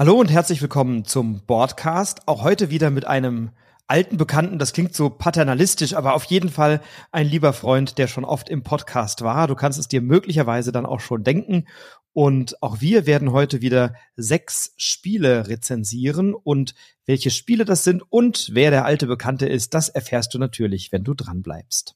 Hallo und herzlich willkommen zum Boardcast. Auch heute wieder mit einem alten Bekannten. Das klingt so paternalistisch, aber auf jeden Fall ein lieber Freund, der schon oft im Podcast war. Du kannst es dir möglicherweise dann auch schon denken. Und auch wir werden heute wieder sechs Spiele rezensieren. Und welche Spiele das sind und wer der alte Bekannte ist, das erfährst du natürlich, wenn du dran bleibst.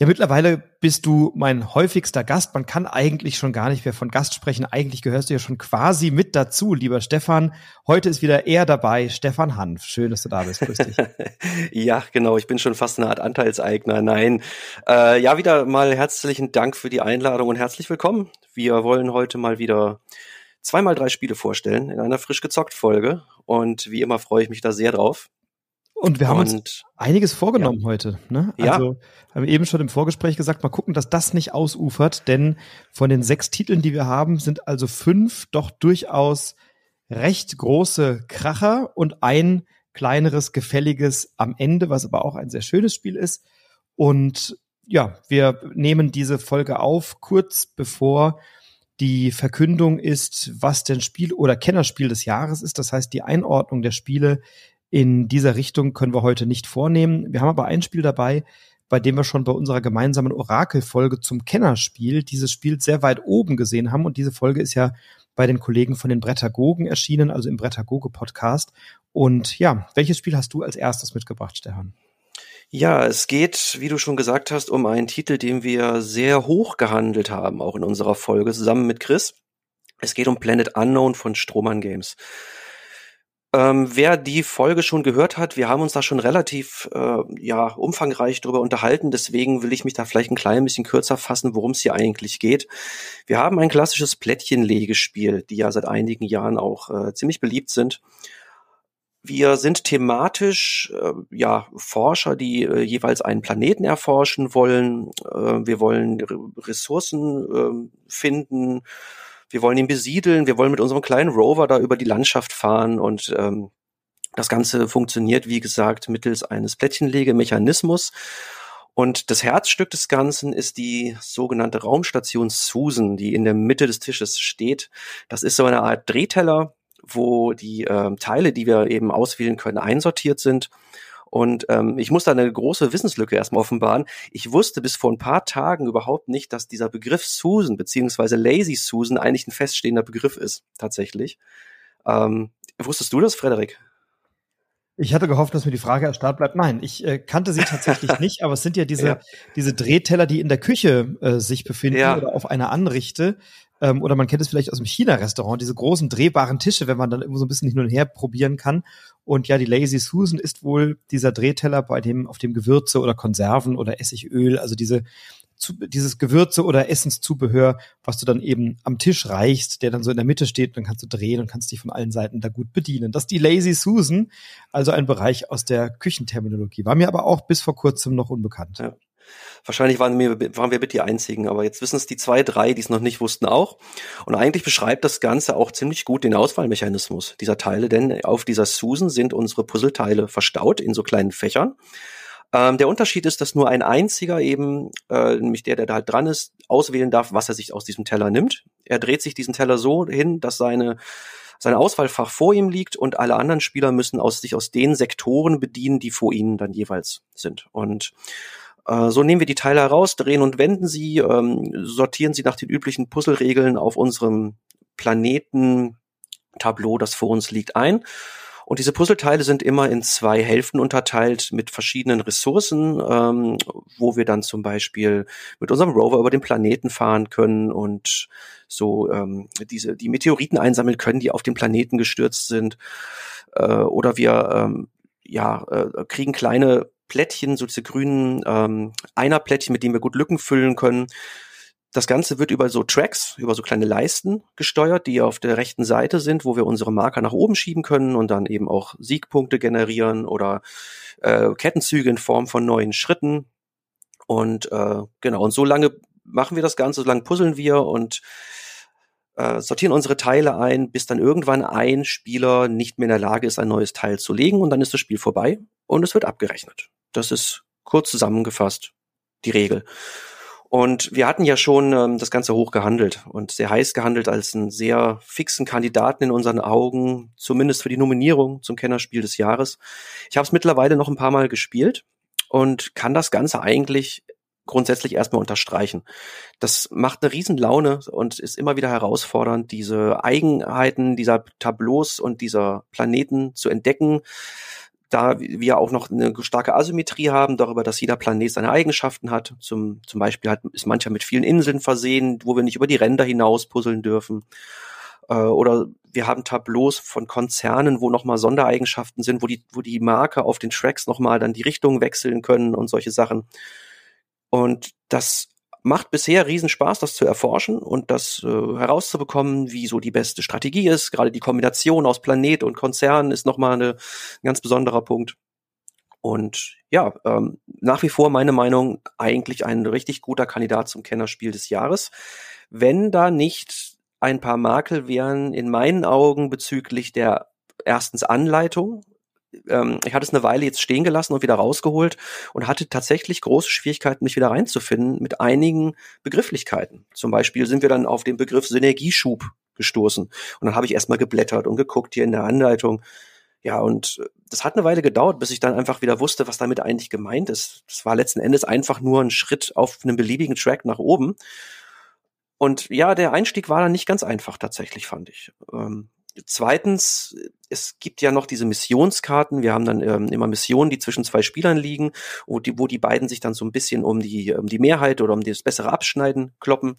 Ja, mittlerweile bist du mein häufigster Gast. Man kann eigentlich schon gar nicht mehr von Gast sprechen. Eigentlich gehörst du ja schon quasi mit dazu, lieber Stefan. Heute ist wieder er dabei, Stefan Hanf. Schön, dass du da bist. Grüß dich. ja, genau. Ich bin schon fast eine Art Anteilseigner. Nein. Äh, ja, wieder mal herzlichen Dank für die Einladung und herzlich willkommen. Wir wollen heute mal wieder zweimal drei Spiele vorstellen in einer frisch gezockt Folge. Und wie immer freue ich mich da sehr drauf. Und wir haben und, uns einiges vorgenommen ja. heute. Ne? Also ja. haben eben schon im Vorgespräch gesagt, mal gucken, dass das nicht ausufert, denn von den sechs Titeln, die wir haben, sind also fünf doch durchaus recht große Kracher und ein kleineres, gefälliges am Ende, was aber auch ein sehr schönes Spiel ist. Und ja, wir nehmen diese Folge auf, kurz bevor die Verkündung ist, was denn Spiel oder Kennerspiel des Jahres ist. Das heißt, die Einordnung der Spiele in dieser Richtung können wir heute nicht vornehmen. Wir haben aber ein Spiel dabei, bei dem wir schon bei unserer gemeinsamen Orakelfolge zum Kennerspiel dieses Spiel sehr weit oben gesehen haben. Und diese Folge ist ja bei den Kollegen von den Brettagogen erschienen, also im Brettagoge-Podcast. Und ja, welches Spiel hast du als erstes mitgebracht, Stefan? Ja, es geht, wie du schon gesagt hast, um einen Titel, den wir sehr hoch gehandelt haben, auch in unserer Folge zusammen mit Chris. Es geht um Planet Unknown von Strohmann Games. Ähm, wer die Folge schon gehört hat, wir haben uns da schon relativ äh, ja umfangreich darüber unterhalten. Deswegen will ich mich da vielleicht ein klein bisschen kürzer fassen, worum es hier eigentlich geht. Wir haben ein klassisches Plättchenlegespiel, die ja seit einigen Jahren auch äh, ziemlich beliebt sind. Wir sind thematisch äh, ja Forscher, die äh, jeweils einen Planeten erforschen wollen. Äh, wir wollen Ressourcen äh, finden wir wollen ihn besiedeln, wir wollen mit unserem kleinen Rover da über die Landschaft fahren und ähm, das Ganze funktioniert, wie gesagt, mittels eines Plättchenlegemechanismus. Und das Herzstück des Ganzen ist die sogenannte Raumstation Susan, die in der Mitte des Tisches steht. Das ist so eine Art Drehteller, wo die äh, Teile, die wir eben auswählen können, einsortiert sind. Und ähm, ich muss da eine große Wissenslücke erstmal offenbaren. Ich wusste bis vor ein paar Tagen überhaupt nicht, dass dieser Begriff Susan beziehungsweise Lazy Susan eigentlich ein feststehender Begriff ist, tatsächlich. Ähm, wusstest du das, Frederik? Ich hatte gehofft, dass mir die Frage erstarrt bleibt. Nein, ich äh, kannte sie tatsächlich nicht, aber es sind ja diese, ja. diese Drehteller, die in der Küche äh, sich befinden ja. oder auf einer Anrichte. Ähm, oder man kennt es vielleicht aus dem China-Restaurant, diese großen drehbaren Tische, wenn man dann immer so ein bisschen hin und her probieren kann. Und ja, die Lazy Susan ist wohl dieser Drehteller, bei dem auf dem Gewürze oder Konserven oder Essigöl, also diese zu, dieses Gewürze oder Essenszubehör, was du dann eben am Tisch reichst, der dann so in der Mitte steht, dann kannst du drehen und kannst dich von allen Seiten da gut bedienen. Das ist die Lazy Susan, also ein Bereich aus der Küchenterminologie. War mir aber auch bis vor kurzem noch unbekannt. Ja. Wahrscheinlich waren wir, waren wir mit die Einzigen, aber jetzt wissen es die zwei, drei, die es noch nicht wussten, auch. Und eigentlich beschreibt das Ganze auch ziemlich gut den Auswahlmechanismus dieser Teile, denn auf dieser Susan sind unsere Puzzleteile verstaut in so kleinen Fächern. Ähm, der Unterschied ist, dass nur ein einziger eben, äh, nämlich der, der da halt dran ist, auswählen darf, was er sich aus diesem Teller nimmt. Er dreht sich diesen Teller so hin, dass seine sein Auswahlfach vor ihm liegt und alle anderen Spieler müssen aus sich aus den Sektoren bedienen, die vor ihnen dann jeweils sind. Und äh, so nehmen wir die Teile heraus, drehen und wenden sie, ähm, sortieren sie nach den üblichen Puzzleregeln auf unserem Planeten-Tableau, das vor uns liegt, ein und diese Puzzleteile sind immer in zwei Hälften unterteilt mit verschiedenen Ressourcen, ähm, wo wir dann zum Beispiel mit unserem Rover über den Planeten fahren können und so ähm, diese die Meteoriten einsammeln können, die auf den Planeten gestürzt sind. Äh, oder wir ähm, ja äh, kriegen kleine Plättchen, so diese grünen ähm, Einerplättchen, mit denen wir gut Lücken füllen können. Das Ganze wird über so Tracks, über so kleine Leisten gesteuert, die auf der rechten Seite sind, wo wir unsere Marker nach oben schieben können und dann eben auch Siegpunkte generieren oder äh, Kettenzüge in Form von neuen Schritten. Und äh, genau, und so lange machen wir das Ganze, so lange puzzeln wir und äh, sortieren unsere Teile ein, bis dann irgendwann ein Spieler nicht mehr in der Lage ist, ein neues Teil zu legen und dann ist das Spiel vorbei. und es wird abgerechnet. Das ist kurz zusammengefasst die Regel. Und wir hatten ja schon ähm, das Ganze hoch gehandelt und sehr heiß gehandelt als einen sehr fixen Kandidaten in unseren Augen, zumindest für die Nominierung zum Kennerspiel des Jahres. Ich habe es mittlerweile noch ein paar Mal gespielt und kann das Ganze eigentlich grundsätzlich erstmal unterstreichen. Das macht eine Riesenlaune und ist immer wieder herausfordernd, diese Eigenheiten dieser Tableaus und dieser Planeten zu entdecken, da wir auch noch eine starke Asymmetrie haben, darüber, dass jeder Planet seine Eigenschaften hat. Zum, zum Beispiel hat, ist mancher mit vielen Inseln versehen, wo wir nicht über die Ränder hinaus puzzeln dürfen. Äh, oder wir haben Tableaus von Konzernen, wo nochmal Sondereigenschaften sind, wo die, wo die Marker auf den Tracks nochmal dann die Richtung wechseln können und solche Sachen. Und das macht bisher riesen Spaß, das zu erforschen und das äh, herauszubekommen, wie so die beste Strategie ist. Gerade die Kombination aus Planet und Konzern ist nochmal eine, ein ganz besonderer Punkt. Und ja, ähm, nach wie vor meine Meinung, eigentlich ein richtig guter Kandidat zum Kennerspiel des Jahres. Wenn da nicht ein paar Makel wären in meinen Augen bezüglich der erstens Anleitung, ähm, ich hatte es eine Weile jetzt stehen gelassen und wieder rausgeholt und hatte tatsächlich große Schwierigkeiten, mich wieder reinzufinden mit einigen Begrifflichkeiten. Zum Beispiel sind wir dann auf den Begriff Synergieschub gestoßen. Und dann habe ich erstmal geblättert und geguckt hier in der Anleitung. Ja, und das hat eine Weile gedauert, bis ich dann einfach wieder wusste, was damit eigentlich gemeint ist. Das war letzten Endes einfach nur ein Schritt auf einem beliebigen Track nach oben. Und ja, der Einstieg war dann nicht ganz einfach tatsächlich, fand ich. Ähm, Zweitens, es gibt ja noch diese Missionskarten. Wir haben dann ähm, immer Missionen, die zwischen zwei Spielern liegen, wo die, wo die beiden sich dann so ein bisschen um die, um die Mehrheit oder um das bessere Abschneiden kloppen.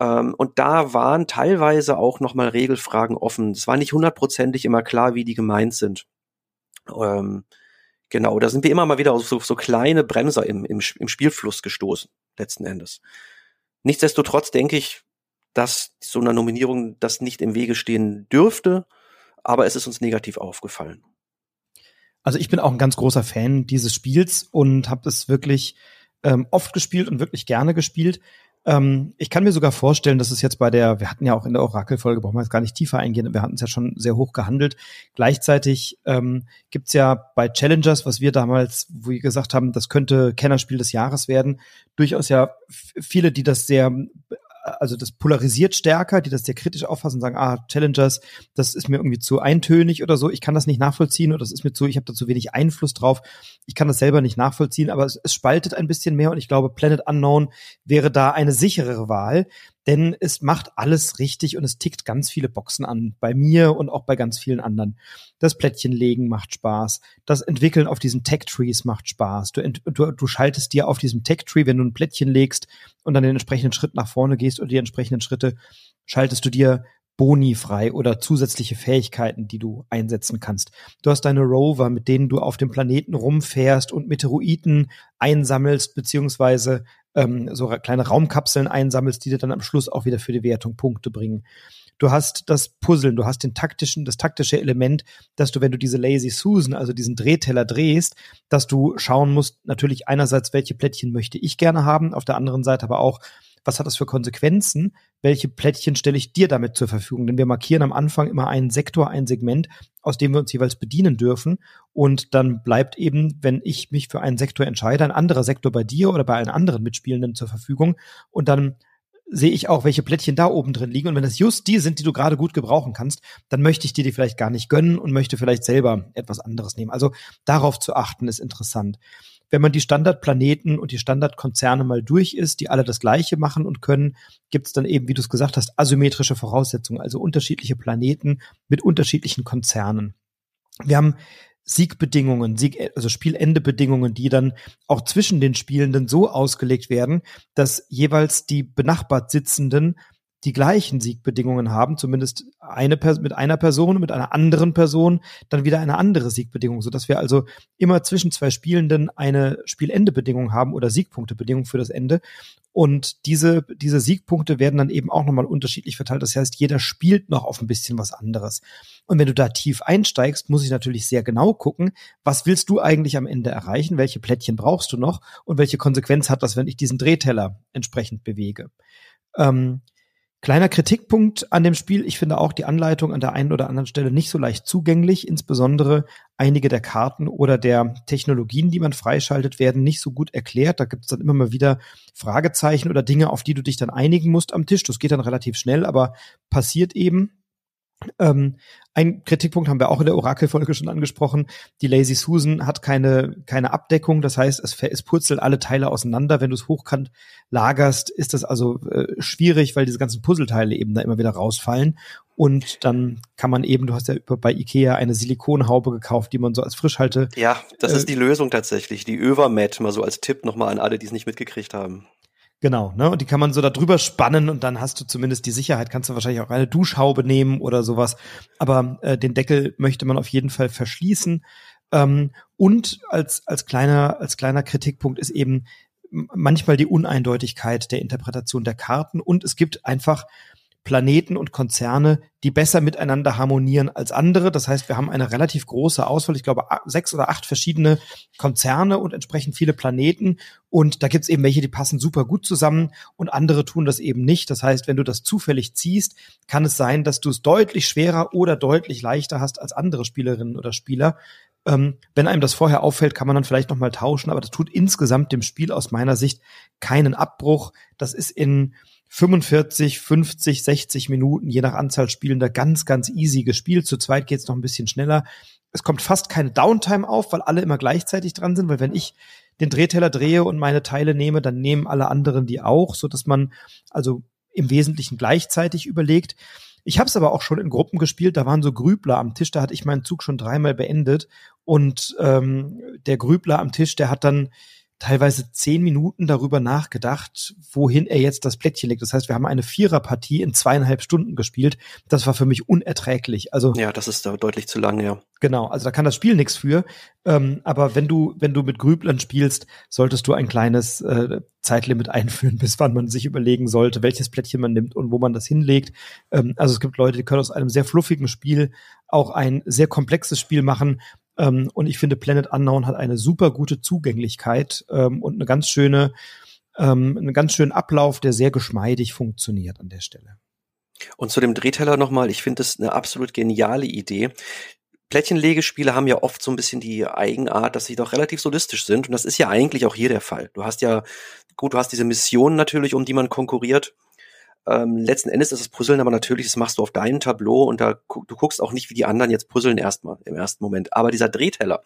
Ähm, und da waren teilweise auch nochmal Regelfragen offen. Es war nicht hundertprozentig immer klar, wie die gemeint sind. Ähm, genau, da sind wir immer mal wieder auf so, so kleine Bremser im, im, im Spielfluss gestoßen, letzten Endes. Nichtsdestotrotz denke ich, dass so einer Nominierung das nicht im Wege stehen dürfte, aber es ist uns negativ aufgefallen. Also ich bin auch ein ganz großer Fan dieses Spiels und habe es wirklich ähm, oft gespielt und wirklich gerne gespielt. Ähm, ich kann mir sogar vorstellen, dass es jetzt bei der, wir hatten ja auch in der Orakel-Folge, brauchen wir jetzt gar nicht tiefer eingehen, wir hatten es ja schon sehr hoch gehandelt. Gleichzeitig ähm, gibt ja bei Challengers, was wir damals, wo wir gesagt haben, das könnte Kennerspiel des Jahres werden, durchaus ja viele, die das sehr also das polarisiert stärker, die das sehr kritisch auffassen und sagen, ah, Challengers, das ist mir irgendwie zu eintönig oder so, ich kann das nicht nachvollziehen oder das ist mir zu, ich habe da zu wenig Einfluss drauf, ich kann das selber nicht nachvollziehen, aber es, es spaltet ein bisschen mehr und ich glaube, Planet Unknown wäre da eine sicherere Wahl, denn es macht alles richtig und es tickt ganz viele Boxen an, bei mir und auch bei ganz vielen anderen. Das Plättchenlegen macht Spaß, das Entwickeln auf diesen Tech-Trees macht Spaß. Du, du, du schaltest dir auf diesem Tech-Tree, wenn du ein Plättchen legst und dann den entsprechenden Schritt nach vorne gehst und die entsprechenden Schritte schaltest du dir Boni frei oder zusätzliche Fähigkeiten, die du einsetzen kannst. Du hast deine Rover, mit denen du auf dem Planeten rumfährst und Meteoriten einsammelst, beziehungsweise ähm, so kleine Raumkapseln einsammelst, die dir dann am Schluss auch wieder für die Wertung Punkte bringen. Du hast das Puzzeln, du hast den taktischen, das taktische Element, dass du, wenn du diese Lazy Susan, also diesen Drehteller drehst, dass du schauen musst, natürlich einerseits, welche Plättchen möchte ich gerne haben, auf der anderen Seite aber auch, was hat das für Konsequenzen? Welche Plättchen stelle ich dir damit zur Verfügung? Denn wir markieren am Anfang immer einen Sektor, ein Segment, aus dem wir uns jeweils bedienen dürfen. Und dann bleibt eben, wenn ich mich für einen Sektor entscheide, ein anderer Sektor bei dir oder bei allen anderen Mitspielenden zur Verfügung. Und dann sehe ich auch, welche Plättchen da oben drin liegen. Und wenn das just die sind, die du gerade gut gebrauchen kannst, dann möchte ich dir die vielleicht gar nicht gönnen und möchte vielleicht selber etwas anderes nehmen. Also darauf zu achten ist interessant wenn man die Standardplaneten und die Standardkonzerne mal durch ist, die alle das Gleiche machen und können, gibt es dann eben, wie du es gesagt hast, asymmetrische Voraussetzungen, also unterschiedliche Planeten mit unterschiedlichen Konzernen. Wir haben Siegbedingungen, Sieg, also Spielendebedingungen, die dann auch zwischen den Spielenden so ausgelegt werden, dass jeweils die benachbart Sitzenden die gleichen Siegbedingungen haben, zumindest eine mit einer Person, mit einer anderen Person, dann wieder eine andere Siegbedingung, so dass wir also immer zwischen zwei Spielenden eine Spielendebedingung haben oder Siegpunktebedingung für das Ende. Und diese, diese Siegpunkte werden dann eben auch nochmal unterschiedlich verteilt. Das heißt, jeder spielt noch auf ein bisschen was anderes. Und wenn du da tief einsteigst, muss ich natürlich sehr genau gucken, was willst du eigentlich am Ende erreichen? Welche Plättchen brauchst du noch? Und welche Konsequenz hat das, wenn ich diesen Drehteller entsprechend bewege? Ähm, Kleiner Kritikpunkt an dem Spiel. Ich finde auch die Anleitung an der einen oder anderen Stelle nicht so leicht zugänglich. Insbesondere einige der Karten oder der Technologien, die man freischaltet, werden nicht so gut erklärt. Da gibt es dann immer mal wieder Fragezeichen oder Dinge, auf die du dich dann einigen musst am Tisch. Das geht dann relativ schnell, aber passiert eben. Ähm, ein Kritikpunkt haben wir auch in der Orakelfolge schon angesprochen. Die Lazy Susan hat keine, keine Abdeckung. Das heißt, es, es purzelt alle Teile auseinander. Wenn du es hochkant lagerst, ist das also äh, schwierig, weil diese ganzen Puzzleteile eben da immer wieder rausfallen. Und dann kann man eben, du hast ja bei Ikea eine Silikonhaube gekauft, die man so als Frischhalte. Ja, das äh, ist die Lösung tatsächlich. Die Övermat, mal so als Tipp nochmal an alle, die es nicht mitgekriegt haben. Genau, ne? Und die kann man so da drüber spannen und dann hast du zumindest die Sicherheit. Kannst du wahrscheinlich auch eine Duschhaube nehmen oder sowas. Aber äh, den Deckel möchte man auf jeden Fall verschließen. Ähm, und als, als kleiner, als kleiner Kritikpunkt ist eben manchmal die Uneindeutigkeit der Interpretation der Karten und es gibt einfach Planeten und Konzerne, die besser miteinander harmonieren als andere. Das heißt, wir haben eine relativ große Auswahl, ich glaube sechs oder acht verschiedene Konzerne und entsprechend viele Planeten. Und da gibt's eben welche, die passen super gut zusammen und andere tun das eben nicht. Das heißt, wenn du das zufällig ziehst, kann es sein, dass du es deutlich schwerer oder deutlich leichter hast als andere Spielerinnen oder Spieler. Ähm, wenn einem das vorher auffällt, kann man dann vielleicht nochmal tauschen, aber das tut insgesamt dem Spiel aus meiner Sicht keinen Abbruch. Das ist in 45, 50, 60 Minuten, je nach Anzahl Spielender, ganz, ganz easy gespielt. Zu zweit geht's noch ein bisschen schneller. Es kommt fast keine Downtime auf, weil alle immer gleichzeitig dran sind, weil wenn ich den Drehteller drehe und meine Teile nehme, dann nehmen alle anderen die auch, so dass man also im Wesentlichen gleichzeitig überlegt. Ich habe es aber auch schon in Gruppen gespielt, da waren so Grübler am Tisch, da hatte ich meinen Zug schon dreimal beendet und ähm, der Grübler am Tisch, der hat dann teilweise zehn Minuten darüber nachgedacht, wohin er jetzt das Plättchen legt. Das heißt, wir haben eine Viererpartie in zweieinhalb Stunden gespielt. Das war für mich unerträglich. Also ja, das ist da deutlich zu lang, ja. Genau, also da kann das Spiel nichts für. Ähm, aber wenn du wenn du mit Grüblern spielst, solltest du ein kleines äh, Zeitlimit einführen, bis wann man sich überlegen sollte, welches Plättchen man nimmt und wo man das hinlegt. Ähm, also es gibt Leute, die können aus einem sehr fluffigen Spiel auch ein sehr komplexes Spiel machen. Ähm, und ich finde, Planet Unknown hat eine super gute Zugänglichkeit ähm, und eine ganz schöne, ähm, einen ganz schönen Ablauf, der sehr geschmeidig funktioniert an der Stelle. Und zu dem Drehteller nochmal, ich finde das eine absolut geniale Idee. Plättchenlegespiele haben ja oft so ein bisschen die Eigenart, dass sie doch relativ solistisch sind. Und das ist ja eigentlich auch hier der Fall. Du hast ja, gut, du hast diese Mission natürlich, um die man konkurriert. Ähm, letzten Endes ist das Puzzeln aber natürlich, das machst du auf deinem Tableau und da du guckst auch nicht, wie die anderen jetzt puzzeln erstmal im ersten Moment. Aber dieser Drehteller,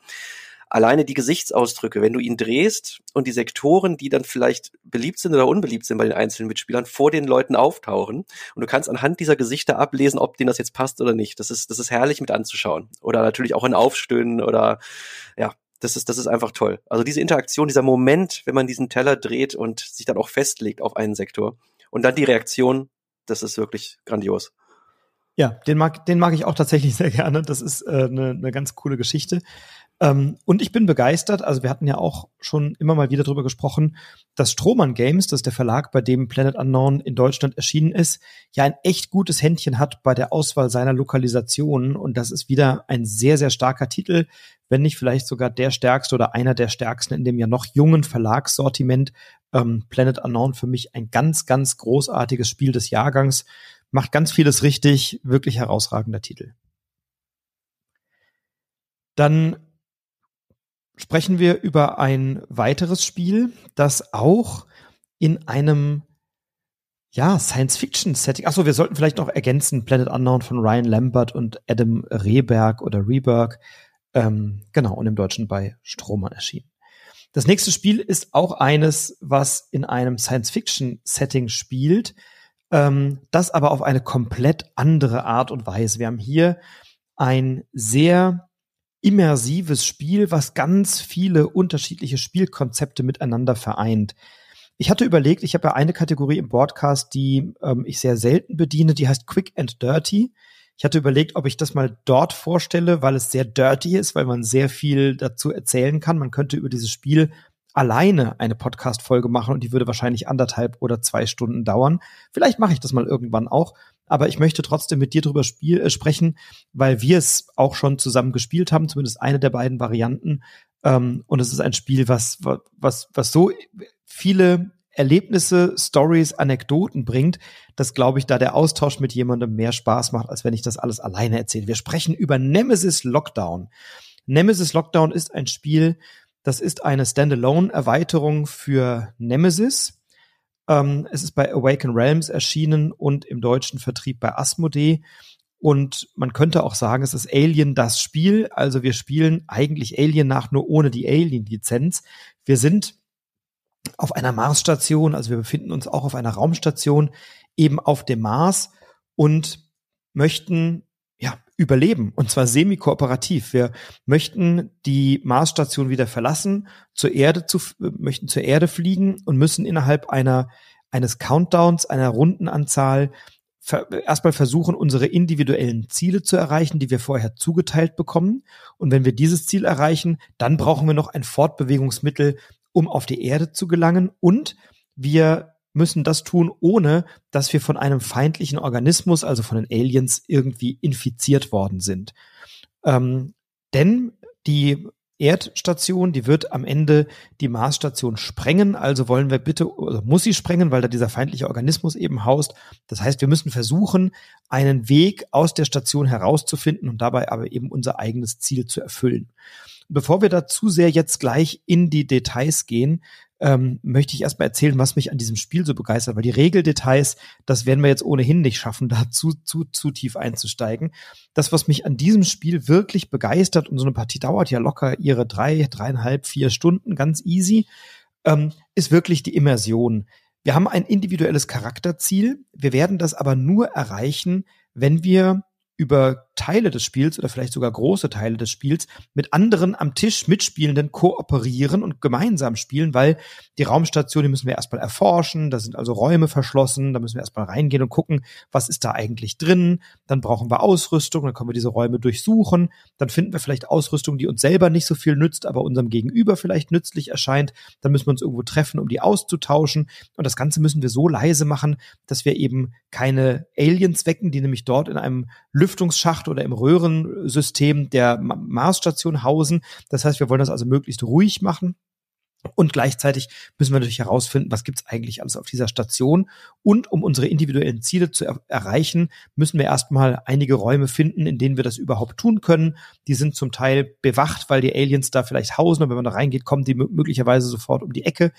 alleine die Gesichtsausdrücke, wenn du ihn drehst und die Sektoren, die dann vielleicht beliebt sind oder unbeliebt sind bei den einzelnen Mitspielern, vor den Leuten auftauchen und du kannst anhand dieser Gesichter ablesen, ob denen das jetzt passt oder nicht. Das ist, das ist herrlich mit anzuschauen. Oder natürlich auch in Aufstöhnen oder ja, das ist, das ist einfach toll. Also diese Interaktion, dieser Moment, wenn man diesen Teller dreht und sich dann auch festlegt auf einen Sektor, und dann die Reaktion, das ist wirklich grandios. Ja, den mag, den mag ich auch tatsächlich sehr gerne. Das ist äh, eine, eine ganz coole Geschichte. Ähm, und ich bin begeistert, also wir hatten ja auch schon immer mal wieder drüber gesprochen, dass Strohmann Games, das ist der Verlag, bei dem Planet Unknown in Deutschland erschienen ist, ja ein echt gutes Händchen hat bei der Auswahl seiner Lokalisationen. Und das ist wieder ein sehr, sehr starker Titel, wenn nicht vielleicht sogar der stärkste oder einer der stärksten in dem ja noch jungen Verlagssortiment. Ähm, Planet Unknown für mich ein ganz, ganz großartiges Spiel des Jahrgangs. Macht ganz vieles richtig, wirklich herausragender Titel. Dann sprechen wir über ein weiteres Spiel, das auch in einem ja, Science-Fiction-Setting. Achso, wir sollten vielleicht noch ergänzen, Planet Unknown von Ryan Lambert und Adam Rehberg oder Reberg. Ähm, genau, und im Deutschen bei Strohmann erschienen. Das nächste Spiel ist auch eines, was in einem Science-Fiction-Setting spielt, ähm, das aber auf eine komplett andere Art und Weise. Wir haben hier ein sehr immersives Spiel, was ganz viele unterschiedliche Spielkonzepte miteinander vereint. Ich hatte überlegt, ich habe ja eine Kategorie im Broadcast, die ähm, ich sehr selten bediene, die heißt Quick and Dirty. Ich hatte überlegt, ob ich das mal dort vorstelle, weil es sehr dirty ist, weil man sehr viel dazu erzählen kann. Man könnte über dieses Spiel alleine eine Podcast-Folge machen und die würde wahrscheinlich anderthalb oder zwei Stunden dauern. Vielleicht mache ich das mal irgendwann auch aber ich möchte trotzdem mit dir drüber spiel, äh, sprechen, weil wir es auch schon zusammen gespielt haben, zumindest eine der beiden Varianten. Ähm, und es ist ein Spiel, was, was, was so viele Erlebnisse, Stories, Anekdoten bringt, dass, glaube ich, da der Austausch mit jemandem mehr Spaß macht, als wenn ich das alles alleine erzähle. Wir sprechen über Nemesis Lockdown. Nemesis Lockdown ist ein Spiel, das ist eine Standalone-Erweiterung für Nemesis. Ähm, es ist bei Awaken Realms erschienen und im deutschen Vertrieb bei Asmodee. Und man könnte auch sagen, es ist Alien das Spiel. Also wir spielen eigentlich Alien nach, nur ohne die Alien-Lizenz. Wir sind auf einer Marsstation, also wir befinden uns auch auf einer Raumstation, eben auf dem Mars und möchten ja, überleben und zwar semi-kooperativ. Wir möchten die Marsstation wieder verlassen, zur Erde zu, möchten zur Erde fliegen und müssen innerhalb einer, eines Countdowns, einer Rundenanzahl erstmal versuchen, unsere individuellen Ziele zu erreichen, die wir vorher zugeteilt bekommen. Und wenn wir dieses Ziel erreichen, dann brauchen wir noch ein Fortbewegungsmittel, um auf die Erde zu gelangen. Und wir müssen das tun, ohne dass wir von einem feindlichen Organismus, also von den Aliens, irgendwie infiziert worden sind. Ähm, denn die Erdstation, die wird am Ende die Marsstation sprengen. Also wollen wir bitte, oder muss sie sprengen, weil da dieser feindliche Organismus eben haust. Das heißt, wir müssen versuchen, einen Weg aus der Station herauszufinden und dabei aber eben unser eigenes Ziel zu erfüllen. Bevor wir da zu sehr jetzt gleich in die Details gehen, ähm, möchte ich erstmal erzählen, was mich an diesem Spiel so begeistert, weil die Regeldetails, das werden wir jetzt ohnehin nicht schaffen, da zu, zu, zu tief einzusteigen. Das, was mich an diesem Spiel wirklich begeistert, und so eine Partie dauert ja locker ihre drei, dreieinhalb, vier Stunden, ganz easy, ähm, ist wirklich die Immersion. Wir haben ein individuelles Charakterziel. Wir werden das aber nur erreichen, wenn wir über Teile des Spiels oder vielleicht sogar große Teile des Spiels mit anderen am Tisch Mitspielenden kooperieren und gemeinsam spielen, weil die Raumstation, die müssen wir erstmal erforschen, da sind also Räume verschlossen, da müssen wir erstmal reingehen und gucken, was ist da eigentlich drin, dann brauchen wir Ausrüstung, dann können wir diese Räume durchsuchen, dann finden wir vielleicht Ausrüstung, die uns selber nicht so viel nützt, aber unserem Gegenüber vielleicht nützlich erscheint, dann müssen wir uns irgendwo treffen, um die auszutauschen. Und das Ganze müssen wir so leise machen, dass wir eben keine Aliens wecken, die nämlich dort in einem Lüftungsschacht oder im Röhrensystem der Marsstation hausen. Das heißt, wir wollen das also möglichst ruhig machen. Und gleichzeitig müssen wir natürlich herausfinden, was gibt's eigentlich alles auf dieser Station. Und um unsere individuellen Ziele zu er erreichen, müssen wir erstmal einige Räume finden, in denen wir das überhaupt tun können. Die sind zum Teil bewacht, weil die Aliens da vielleicht hausen. Und wenn man da reingeht, kommen die möglicherweise sofort um die Ecke.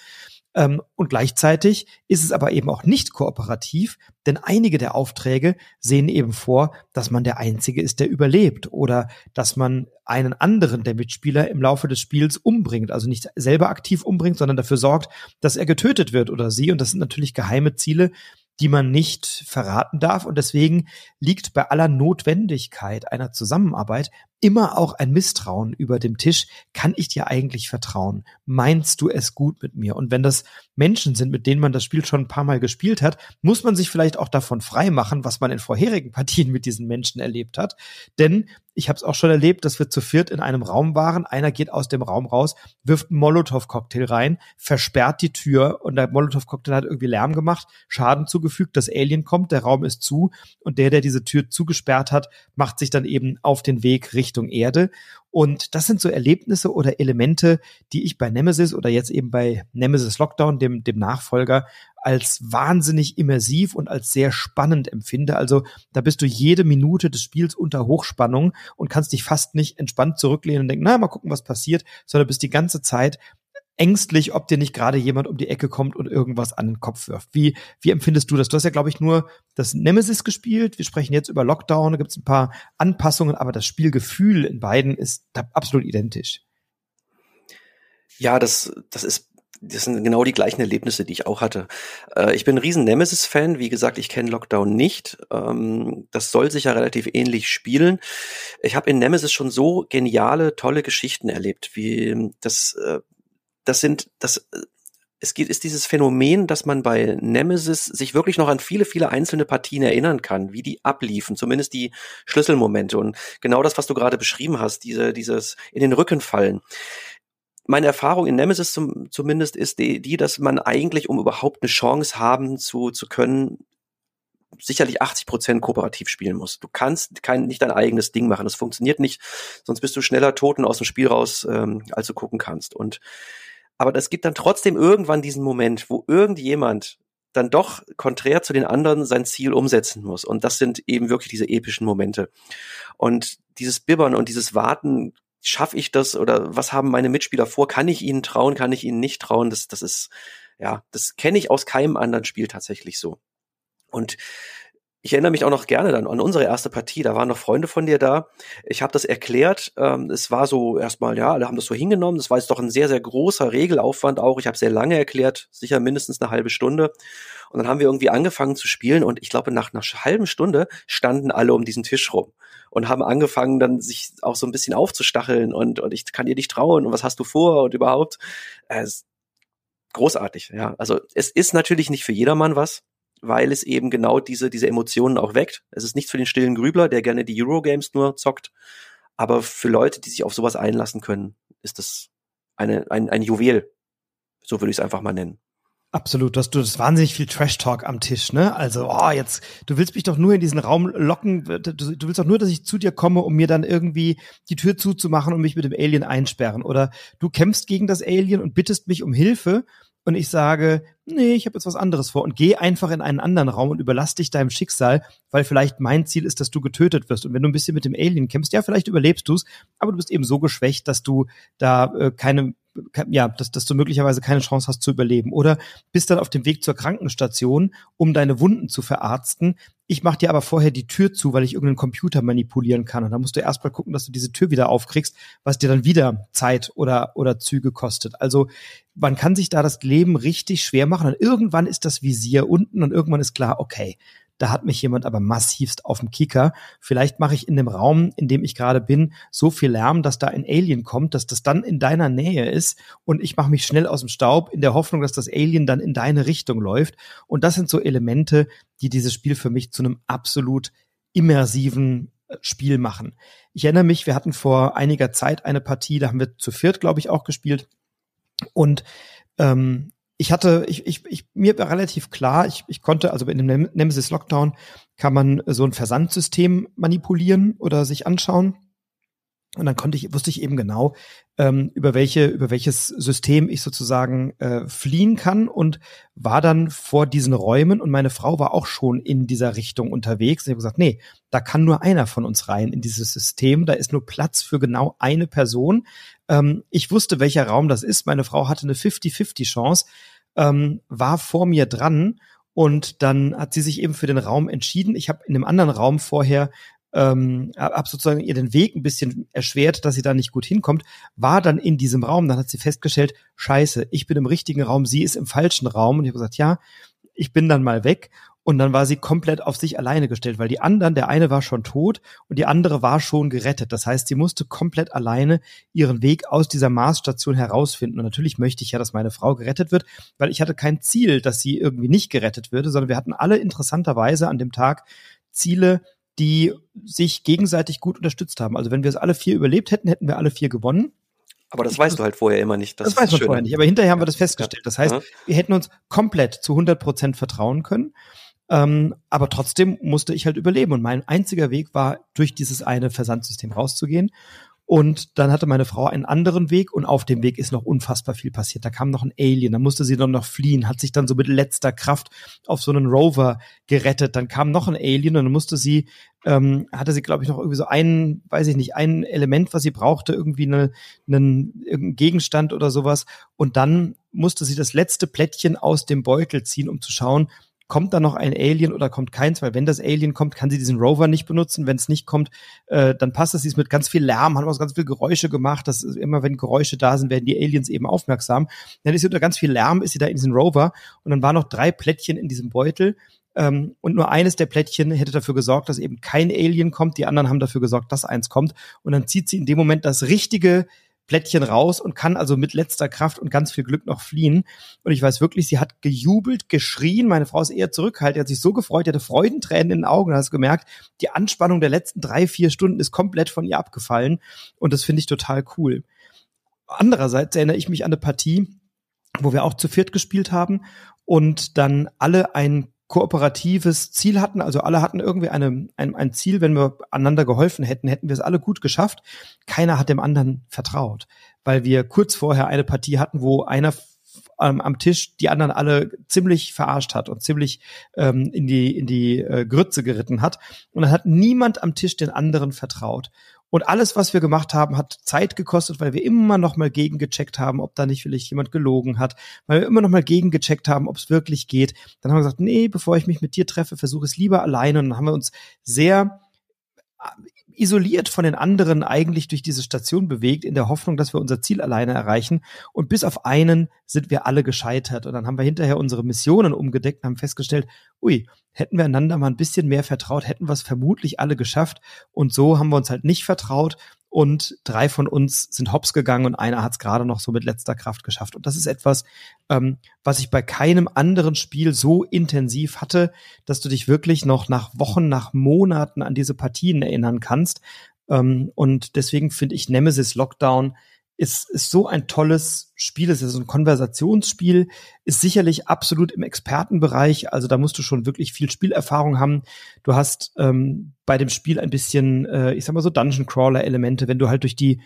Ähm, und gleichzeitig ist es aber eben auch nicht kooperativ, denn einige der Aufträge sehen eben vor, dass man der Einzige ist, der überlebt oder dass man einen anderen der Mitspieler im Laufe des Spiels umbringt. Also nicht selber aktiv umbringt, sondern dafür sorgt, dass er getötet wird oder sie. Und das sind natürlich geheime Ziele, die man nicht verraten darf. Und deswegen liegt bei aller Notwendigkeit einer Zusammenarbeit immer auch ein Misstrauen über dem Tisch. Kann ich dir eigentlich vertrauen? Meinst du es gut mit mir? Und wenn das Menschen sind, mit denen man das Spiel schon ein paar Mal gespielt hat, muss man sich vielleicht auch davon frei machen, was man in vorherigen Partien mit diesen Menschen erlebt hat. Denn ich habe es auch schon erlebt, dass wir zu viert in einem Raum waren. Einer geht aus dem Raum raus, wirft einen Molotow-Cocktail rein, versperrt die Tür und der Molotow-Cocktail hat irgendwie Lärm gemacht, Schaden zugefügt, das Alien kommt, der Raum ist zu und der, der diese Tür zugesperrt hat, macht sich dann eben auf den Weg Richtung Erde. Und das sind so Erlebnisse oder Elemente, die ich bei Nemesis oder jetzt eben bei Nemesis Lockdown, dem, dem Nachfolger, als wahnsinnig immersiv und als sehr spannend empfinde. Also da bist du jede Minute des Spiels unter Hochspannung und kannst dich fast nicht entspannt zurücklehnen und denken, na, mal gucken, was passiert, sondern bist die ganze Zeit ängstlich, ob dir nicht gerade jemand um die Ecke kommt und irgendwas an den Kopf wirft. Wie, wie empfindest du das? Du hast ja, glaube ich, nur das Nemesis gespielt. Wir sprechen jetzt über Lockdown, da gibt es ein paar Anpassungen, aber das Spielgefühl in beiden ist absolut identisch. Ja, das, das ist das sind genau die gleichen Erlebnisse, die ich auch hatte. Äh, ich bin ein riesen Nemesis-Fan. Wie gesagt, ich kenne Lockdown nicht. Ähm, das soll sich ja relativ ähnlich spielen. Ich habe in Nemesis schon so geniale, tolle Geschichten erlebt, wie das äh, das sind, das, äh, es geht, ist dieses Phänomen, dass man bei Nemesis sich wirklich noch an viele, viele einzelne Partien erinnern kann, wie die abliefen, zumindest die Schlüsselmomente. Und genau das, was du gerade beschrieben hast, diese, dieses in den Rücken fallen. Meine Erfahrung in Nemesis zum, zumindest ist die, die, dass man eigentlich, um überhaupt eine Chance haben zu, zu können, sicherlich 80 Prozent kooperativ spielen muss. Du kannst kein, nicht dein eigenes Ding machen. Das funktioniert nicht. Sonst bist du schneller tot und aus dem Spiel raus, ähm, als du gucken kannst. Und Aber es gibt dann trotzdem irgendwann diesen Moment, wo irgendjemand dann doch konträr zu den anderen sein Ziel umsetzen muss. Und das sind eben wirklich diese epischen Momente. Und dieses Bibbern und dieses Warten, schaffe ich das oder was haben meine Mitspieler vor? Kann ich ihnen trauen? Kann ich ihnen nicht trauen? Das, das ist, ja, das kenne ich aus keinem anderen Spiel tatsächlich so. Und ich erinnere mich auch noch gerne dann an unsere erste Partie. Da waren noch Freunde von dir da. Ich habe das erklärt. Ähm, es war so erstmal, ja, alle haben das so hingenommen. Das war jetzt doch ein sehr, sehr großer Regelaufwand auch. Ich habe sehr lange erklärt, sicher mindestens eine halbe Stunde. Und dann haben wir irgendwie angefangen zu spielen und ich glaube, nach einer halben Stunde standen alle um diesen Tisch rum und haben angefangen, dann sich auch so ein bisschen aufzustacheln und, und ich kann dir nicht trauen und was hast du vor und überhaupt. Äh, großartig, ja. Also es ist natürlich nicht für jedermann was weil es eben genau diese, diese Emotionen auch weckt. Es ist nichts für den stillen Grübler, der gerne die Eurogames nur zockt. Aber für Leute, die sich auf sowas einlassen können, ist das eine, ein, ein Juwel. So würde ich es einfach mal nennen. Absolut, du hast du das wahnsinnig viel Trash-Talk am Tisch, ne? Also, oh, jetzt, du willst mich doch nur in diesen Raum locken, du, du willst doch nur, dass ich zu dir komme, um mir dann irgendwie die Tür zuzumachen und mich mit dem Alien einsperren. Oder du kämpfst gegen das Alien und bittest mich um Hilfe und ich sage, nee, ich habe jetzt was anderes vor und geh einfach in einen anderen Raum und überlass dich deinem Schicksal, weil vielleicht mein Ziel ist, dass du getötet wirst. Und wenn du ein bisschen mit dem Alien kämpfst, ja, vielleicht überlebst du es, aber du bist eben so geschwächt, dass du da äh, keine ja, dass, dass du möglicherweise keine Chance hast zu überleben. Oder bist dann auf dem Weg zur Krankenstation, um deine Wunden zu verarzten. Ich mache dir aber vorher die Tür zu, weil ich irgendeinen Computer manipulieren kann. Und da musst du erstmal gucken, dass du diese Tür wieder aufkriegst, was dir dann wieder Zeit oder, oder Züge kostet. Also man kann sich da das Leben richtig schwer machen. Und irgendwann ist das Visier unten und irgendwann ist klar, okay, da hat mich jemand aber massivst auf dem Kicker. Vielleicht mache ich in dem Raum, in dem ich gerade bin, so viel Lärm, dass da ein Alien kommt, dass das dann in deiner Nähe ist und ich mache mich schnell aus dem Staub in der Hoffnung, dass das Alien dann in deine Richtung läuft. Und das sind so Elemente, die dieses Spiel für mich zu einem absolut immersiven äh, Spiel machen. Ich erinnere mich, wir hatten vor einiger Zeit eine Partie, da haben wir zu viert, glaube ich, auch gespielt. Und ähm, ich hatte, ich, ich, ich, mir war relativ klar, ich, ich konnte, also in dem Nemesis Lockdown kann man so ein Versandsystem manipulieren oder sich anschauen. Und dann konnte ich, wusste ich eben genau, ähm, über welche, über welches System ich sozusagen äh, fliehen kann und war dann vor diesen Räumen und meine Frau war auch schon in dieser Richtung unterwegs. Und ich habe gesagt, nee, da kann nur einer von uns rein in dieses System. Da ist nur Platz für genau eine Person. Ähm, ich wusste, welcher Raum das ist. Meine Frau hatte eine 50-50 Chance, ähm, war vor mir dran und dann hat sie sich eben für den Raum entschieden. Ich habe in einem anderen Raum vorher ähm, habe sozusagen ihr den Weg ein bisschen erschwert, dass sie da nicht gut hinkommt, war dann in diesem Raum. Dann hat sie festgestellt, scheiße, ich bin im richtigen Raum, sie ist im falschen Raum. Und ich habe gesagt, ja, ich bin dann mal weg. Und dann war sie komplett auf sich alleine gestellt, weil die anderen, der eine war schon tot und die andere war schon gerettet. Das heißt, sie musste komplett alleine ihren Weg aus dieser Marsstation herausfinden. Und natürlich möchte ich ja, dass meine Frau gerettet wird, weil ich hatte kein Ziel, dass sie irgendwie nicht gerettet würde, sondern wir hatten alle interessanterweise an dem Tag Ziele, die sich gegenseitig gut unterstützt haben. Also wenn wir es alle vier überlebt hätten, hätten wir alle vier gewonnen. Aber das weißt du halt vorher immer nicht. Das, das weiß man vorher nicht. Aber hinterher haben wir das festgestellt. Das heißt, wir hätten uns komplett zu 100 Prozent vertrauen können. Ähm, aber trotzdem musste ich halt überleben. Und mein einziger Weg war, durch dieses eine Versandsystem rauszugehen. Und dann hatte meine Frau einen anderen Weg und auf dem Weg ist noch unfassbar viel passiert. Da kam noch ein Alien, da musste sie dann noch fliehen, hat sich dann so mit letzter Kraft auf so einen Rover gerettet. Dann kam noch ein Alien und dann musste sie, ähm, hatte sie, glaube ich, noch irgendwie so ein, weiß ich nicht, ein Element, was sie brauchte, irgendwie eine, einen irgendein Gegenstand oder sowas. Und dann musste sie das letzte Plättchen aus dem Beutel ziehen, um zu schauen, kommt da noch ein Alien oder kommt keins, weil wenn das Alien kommt, kann sie diesen Rover nicht benutzen. Wenn es nicht kommt, äh, dann passt es. Sie ist mit ganz viel Lärm, hat auch ganz viel Geräusche gemacht. Das ist immer, wenn Geräusche da sind, werden die Aliens eben aufmerksam. Dann ist sie unter ganz viel Lärm, ist sie da in diesem Rover und dann waren noch drei Plättchen in diesem Beutel. Ähm, und nur eines der Plättchen hätte dafür gesorgt, dass eben kein Alien kommt. Die anderen haben dafür gesorgt, dass eins kommt. Und dann zieht sie in dem Moment das richtige Plättchen raus und kann also mit letzter Kraft und ganz viel Glück noch fliehen. Und ich weiß wirklich, sie hat gejubelt, geschrien. Meine Frau ist eher zurückhaltend, hat sich so gefreut, die hatte Freudentränen in den Augen. Da hast gemerkt, die Anspannung der letzten drei, vier Stunden ist komplett von ihr abgefallen. Und das finde ich total cool. Andererseits erinnere ich mich an eine Partie, wo wir auch zu viert gespielt haben und dann alle ein kooperatives Ziel hatten. Also alle hatten irgendwie eine, ein, ein Ziel, wenn wir einander geholfen hätten, hätten wir es alle gut geschafft. Keiner hat dem anderen vertraut, weil wir kurz vorher eine Partie hatten, wo einer ähm, am Tisch die anderen alle ziemlich verarscht hat und ziemlich ähm, in die in die äh, Grütze geritten hat und dann hat niemand am Tisch den anderen vertraut und alles, was wir gemacht haben, hat Zeit gekostet, weil wir immer noch mal gegengecheckt haben, ob da nicht vielleicht jemand gelogen hat, weil wir immer noch mal gegengecheckt haben, ob es wirklich geht. Dann haben wir gesagt, nee, bevor ich mich mit dir treffe, versuche es lieber alleine. Und dann haben wir uns sehr isoliert von den anderen eigentlich durch diese Station bewegt, in der Hoffnung, dass wir unser Ziel alleine erreichen. Und bis auf einen sind wir alle gescheitert. Und dann haben wir hinterher unsere Missionen umgedeckt und haben festgestellt, ui, hätten wir einander mal ein bisschen mehr vertraut, hätten wir es vermutlich alle geschafft. Und so haben wir uns halt nicht vertraut und drei von uns sind hops gegangen und einer hat es gerade noch so mit letzter Kraft geschafft. Und das ist etwas, ähm, was ich bei keinem anderen Spiel so intensiv hatte, dass du dich wirklich noch nach Wochen, nach Monaten an diese Partien erinnern kannst. Ähm, und deswegen finde ich Nemesis Lockdown ist, ist so ein tolles Spiel. Es ist so ein Konversationsspiel, ist sicherlich absolut im Expertenbereich. Also da musst du schon wirklich viel Spielerfahrung haben. Du hast ähm, bei dem Spiel ein bisschen, äh, ich sag mal so Dungeon Crawler Elemente, wenn du halt durch die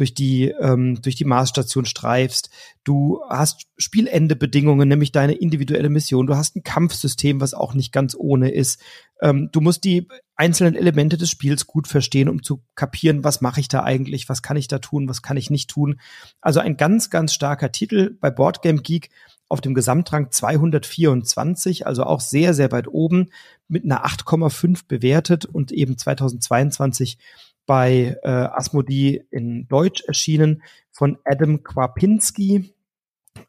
durch die ähm, durch die Marsstation streifst. Du hast Spielendebedingungen, nämlich deine individuelle Mission. Du hast ein Kampfsystem, was auch nicht ganz ohne ist. Ähm, du musst die einzelnen Elemente des Spiels gut verstehen, um zu kapieren, was mache ich da eigentlich, was kann ich da tun, was kann ich nicht tun. Also ein ganz, ganz starker Titel bei Boardgame Geek auf dem Gesamtrang 224, also auch sehr, sehr weit oben mit einer 8,5 bewertet und eben 2022 bei äh, Asmodee in Deutsch erschienen von Adam Kwapinski.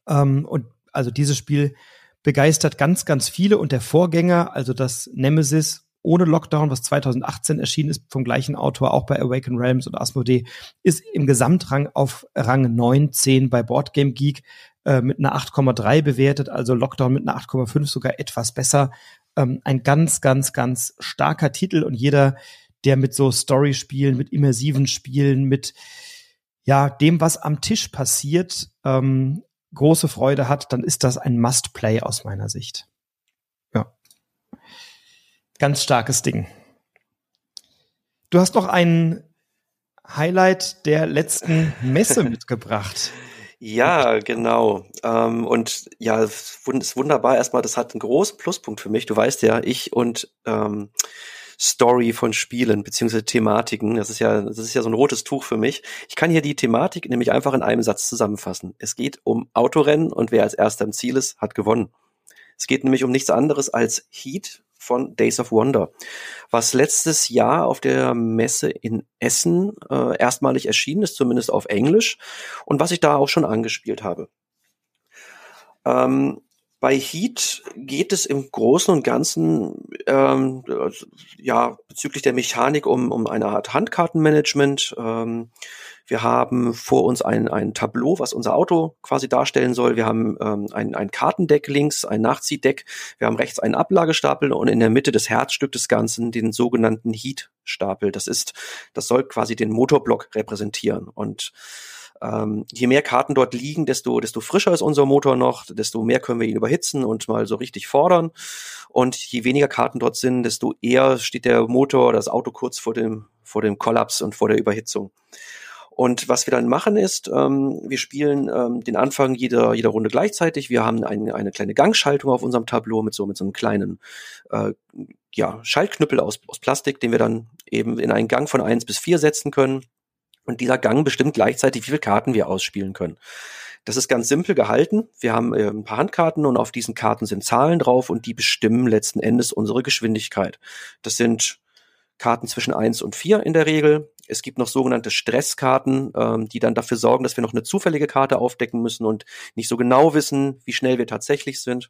Ähm, und also dieses Spiel begeistert ganz, ganz viele und der Vorgänger, also das Nemesis ohne Lockdown, was 2018 erschienen ist, vom gleichen Autor, auch bei Awaken Realms und Asmodee, ist im Gesamtrang auf Rang 19 bei Boardgame Geek äh, mit einer 8,3 bewertet, also Lockdown mit einer 8,5 sogar etwas besser. Ähm, ein ganz, ganz, ganz starker Titel und jeder, der mit so Story-Spielen, mit immersiven Spielen, mit ja dem, was am Tisch passiert, ähm, große Freude hat, dann ist das ein Must-Play aus meiner Sicht. Ja. Ganz starkes Ding. Du hast noch ein Highlight der letzten Messe mitgebracht. Ja, genau. Ähm, und ja, es ist wunderbar. Erstmal, das hat einen großen Pluspunkt für mich. Du weißt ja, ich und ähm, Story von Spielen beziehungsweise Thematiken. Das ist ja, das ist ja so ein rotes Tuch für mich. Ich kann hier die Thematik nämlich einfach in einem Satz zusammenfassen. Es geht um Autorennen und wer als erster im Ziel ist, hat gewonnen. Es geht nämlich um nichts anderes als Heat von Days of Wonder, was letztes Jahr auf der Messe in Essen äh, erstmalig erschienen ist, zumindest auf Englisch, und was ich da auch schon angespielt habe. Ähm, bei Heat geht es im Großen und Ganzen ähm, ja bezüglich der Mechanik um, um eine Art Handkartenmanagement. Ähm, wir haben vor uns ein, ein Tableau, was unser Auto quasi darstellen soll. Wir haben ähm, ein, ein Kartendeck links, ein Nachziehdeck. Wir haben rechts einen Ablagestapel und in der Mitte des Herzstück des Ganzen den sogenannten Heat-Stapel. Das ist, das soll quasi den Motorblock repräsentieren und ähm, je mehr Karten dort liegen, desto, desto frischer ist unser Motor noch, desto mehr können wir ihn überhitzen und mal so richtig fordern. Und je weniger Karten dort sind, desto eher steht der Motor oder das Auto kurz vor dem, vor dem Kollaps und vor der Überhitzung. Und was wir dann machen ist, ähm, wir spielen ähm, den Anfang jeder, jeder Runde gleichzeitig. Wir haben eine, eine kleine Gangschaltung auf unserem Tableau mit so, mit so einem kleinen äh, ja, Schaltknüppel aus, aus Plastik, den wir dann eben in einen Gang von eins bis vier setzen können. Und dieser Gang bestimmt gleichzeitig, wie viele Karten wir ausspielen können. Das ist ganz simpel gehalten. Wir haben äh, ein paar Handkarten und auf diesen Karten sind Zahlen drauf und die bestimmen letzten Endes unsere Geschwindigkeit. Das sind Karten zwischen eins und vier in der Regel. Es gibt noch sogenannte Stresskarten, ähm, die dann dafür sorgen, dass wir noch eine zufällige Karte aufdecken müssen und nicht so genau wissen, wie schnell wir tatsächlich sind.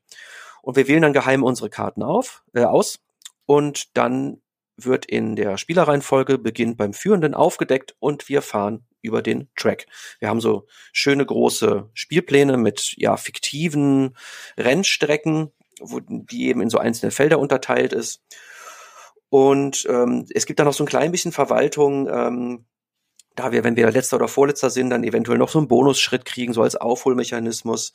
Und wir wählen dann geheim unsere Karten auf, äh, aus und dann wird in der Spielerreihenfolge beginnt beim Führenden aufgedeckt und wir fahren über den Track. Wir haben so schöne große Spielpläne mit ja fiktiven Rennstrecken, wo die eben in so einzelne Felder unterteilt ist. Und ähm, es gibt da noch so ein klein bisschen Verwaltung, ähm, da wir, wenn wir letzter oder vorletzter sind, dann eventuell noch so einen Bonusschritt kriegen, so als Aufholmechanismus.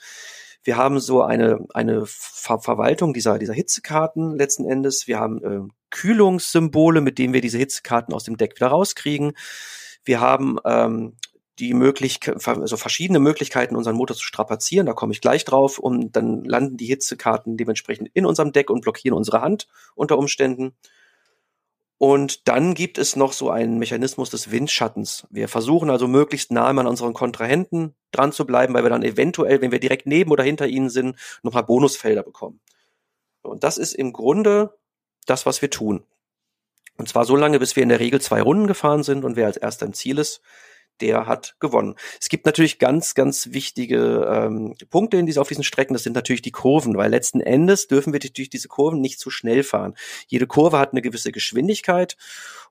Wir haben so eine, eine Ver Verwaltung dieser, dieser Hitzekarten letzten Endes. Wir haben äh, Kühlungssymbole, mit denen wir diese Hitzekarten aus dem Deck wieder rauskriegen. Wir haben ähm, die Möglichkeit, also verschiedene Möglichkeiten, unseren Motor zu strapazieren. Da komme ich gleich drauf. Und dann landen die Hitzekarten dementsprechend in unserem Deck und blockieren unsere Hand unter Umständen. Und dann gibt es noch so einen Mechanismus des Windschattens. Wir versuchen also möglichst nahe an unseren Kontrahenten dran zu bleiben, weil wir dann eventuell, wenn wir direkt neben oder hinter ihnen sind, nochmal Bonusfelder bekommen. Und das ist im Grunde das, was wir tun. Und zwar so lange, bis wir in der Regel zwei Runden gefahren sind und wer als erster im Ziel ist, der hat gewonnen. Es gibt natürlich ganz, ganz wichtige ähm, Punkte in diese, auf diesen Strecken. Das sind natürlich die Kurven, weil letzten Endes dürfen wir durch diese Kurven nicht zu schnell fahren. Jede Kurve hat eine gewisse Geschwindigkeit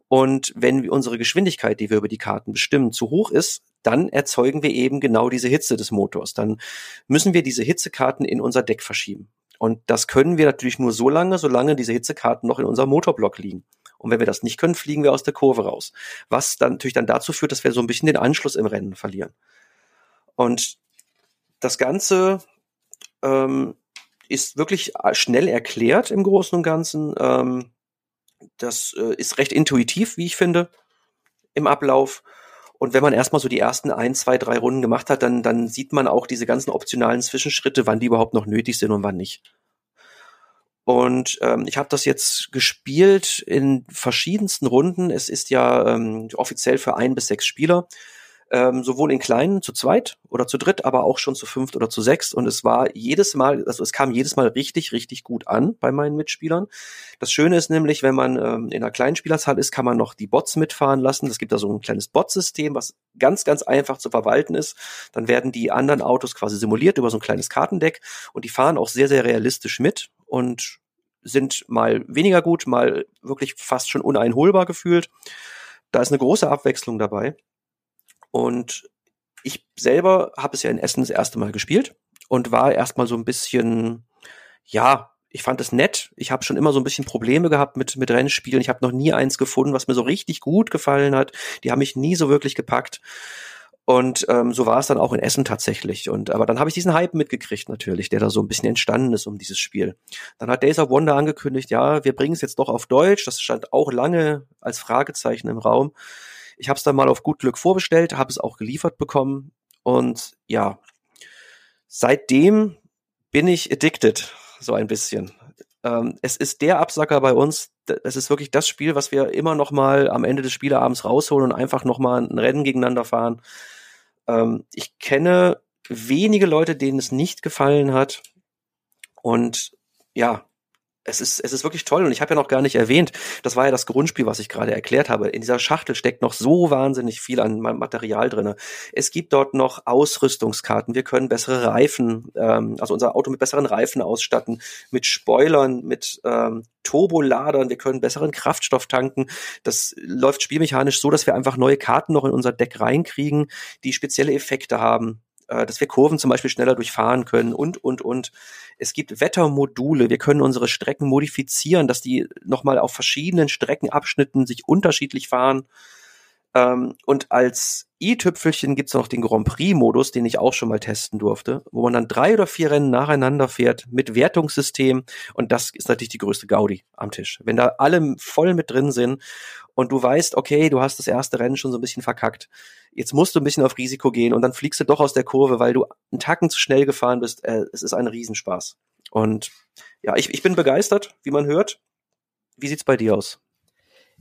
und wenn unsere Geschwindigkeit, die wir über die Karten bestimmen, zu hoch ist, dann erzeugen wir eben genau diese Hitze des Motors. Dann müssen wir diese Hitzekarten in unser Deck verschieben. Und das können wir natürlich nur so lange, solange diese Hitzekarten noch in unserem Motorblock liegen. Und wenn wir das nicht können, fliegen wir aus der Kurve raus. Was dann natürlich dann dazu führt, dass wir so ein bisschen den Anschluss im Rennen verlieren. Und das Ganze ähm, ist wirklich schnell erklärt im Großen und Ganzen. Ähm, das äh, ist recht intuitiv, wie ich finde, im Ablauf. Und wenn man erstmal so die ersten ein, zwei, drei Runden gemacht hat, dann, dann sieht man auch diese ganzen optionalen Zwischenschritte, wann die überhaupt noch nötig sind und wann nicht. Und ähm, ich habe das jetzt gespielt in verschiedensten Runden. Es ist ja ähm, offiziell für ein bis sechs Spieler, ähm, sowohl in kleinen zu zweit oder zu dritt, aber auch schon zu fünft oder zu sechs. Und es war jedes Mal, also es kam jedes Mal richtig, richtig gut an bei meinen Mitspielern. Das Schöne ist nämlich, wenn man ähm, in einer kleinen Spielerzahl ist, kann man noch die Bots mitfahren lassen. Es gibt da so ein kleines Bot-System, was ganz, ganz einfach zu verwalten ist. Dann werden die anderen Autos quasi simuliert über so ein kleines Kartendeck und die fahren auch sehr, sehr realistisch mit und sind mal weniger gut, mal wirklich fast schon uneinholbar gefühlt. Da ist eine große Abwechslung dabei. Und ich selber habe es ja in Essen das erste Mal gespielt und war erstmal so ein bisschen, ja, ich fand es nett. Ich habe schon immer so ein bisschen Probleme gehabt mit, mit Rennspielen. Ich habe noch nie eins gefunden, was mir so richtig gut gefallen hat. Die haben mich nie so wirklich gepackt. Und ähm, so war es dann auch in Essen tatsächlich. Und aber dann habe ich diesen Hype mitgekriegt natürlich, der da so ein bisschen entstanden ist um dieses Spiel. Dann hat Days of Wonder angekündigt, ja, wir bringen es jetzt doch auf Deutsch. Das stand auch lange als Fragezeichen im Raum. Ich habe es dann mal auf gut Glück vorbestellt, habe es auch geliefert bekommen. Und ja, seitdem bin ich addicted, so ein bisschen. Ähm, es ist der Absacker bei uns. Es ist wirklich das Spiel, was wir immer noch mal am Ende des Spieleabends rausholen und einfach noch mal ein Rennen gegeneinander fahren. Ähm, ich kenne wenige Leute, denen es nicht gefallen hat. Und ja, es ist, es ist wirklich toll und ich habe ja noch gar nicht erwähnt, das war ja das Grundspiel, was ich gerade erklärt habe. In dieser Schachtel steckt noch so wahnsinnig viel an Material drinne. Es gibt dort noch Ausrüstungskarten. Wir können bessere Reifen, ähm, also unser Auto mit besseren Reifen ausstatten, mit Spoilern, mit ähm, Turboladern. Wir können besseren Kraftstoff tanken. Das läuft spielmechanisch so, dass wir einfach neue Karten noch in unser Deck reinkriegen, die spezielle Effekte haben äh, dass wir Kurven zum Beispiel schneller durchfahren können und, und, und. Es gibt Wettermodule. Wir können unsere Strecken modifizieren, dass die nochmal auf verschiedenen Streckenabschnitten sich unterschiedlich fahren. Ähm, und als i-Tüpfelchen gibt's noch den Grand Prix-Modus, den ich auch schon mal testen durfte, wo man dann drei oder vier Rennen nacheinander fährt mit Wertungssystem. Und das ist natürlich die größte Gaudi am Tisch. Wenn da alle voll mit drin sind und du weißt, okay, du hast das erste Rennen schon so ein bisschen verkackt. Jetzt musst du ein bisschen auf Risiko gehen und dann fliegst du doch aus der Kurve, weil du einen Tacken zu schnell gefahren bist. Äh, es ist ein Riesenspaß. Und ja, ich, ich bin begeistert, wie man hört. Wie sieht's bei dir aus?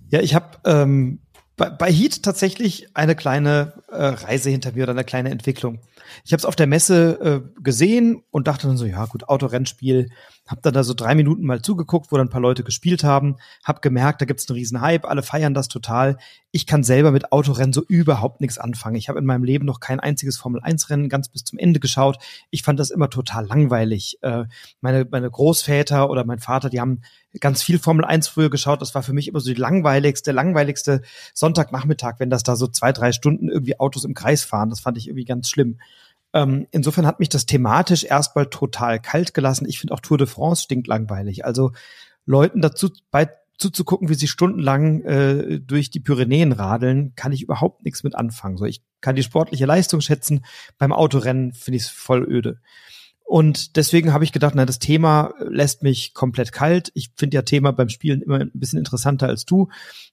Ja, ich habe ähm, bei, bei Heat tatsächlich eine kleine äh, Reise hinter mir oder eine kleine Entwicklung. Ich habe es auf der Messe äh, gesehen und dachte dann so, ja gut, Autorennspiel. Hab dann da so drei Minuten mal zugeguckt, wo dann ein paar Leute gespielt haben. Hab gemerkt, da gibt's einen riesen Hype, alle feiern das total. Ich kann selber mit Autorennen so überhaupt nichts anfangen. Ich habe in meinem Leben noch kein einziges Formel-1-Rennen ganz bis zum Ende geschaut. Ich fand das immer total langweilig. Äh, meine, meine Großväter oder mein Vater, die haben ganz viel Formel 1 früher geschaut. Das war für mich immer so die langweiligste, langweiligste Sonntagnachmittag, wenn das da so zwei, drei Stunden irgendwie Autos im Kreis fahren. Das fand ich irgendwie ganz schlimm. Ähm, insofern hat mich das thematisch erstmal total kalt gelassen. Ich finde auch Tour de France stinkt langweilig. Also Leuten dazu bei zuzugucken, wie sie stundenlang äh, durch die Pyrenäen radeln, kann ich überhaupt nichts mit anfangen. So, ich kann die sportliche Leistung schätzen. Beim Autorennen finde ich es voll öde. Und deswegen habe ich gedacht, na, das Thema lässt mich komplett kalt. Ich finde ja Thema beim Spielen immer ein bisschen interessanter als du.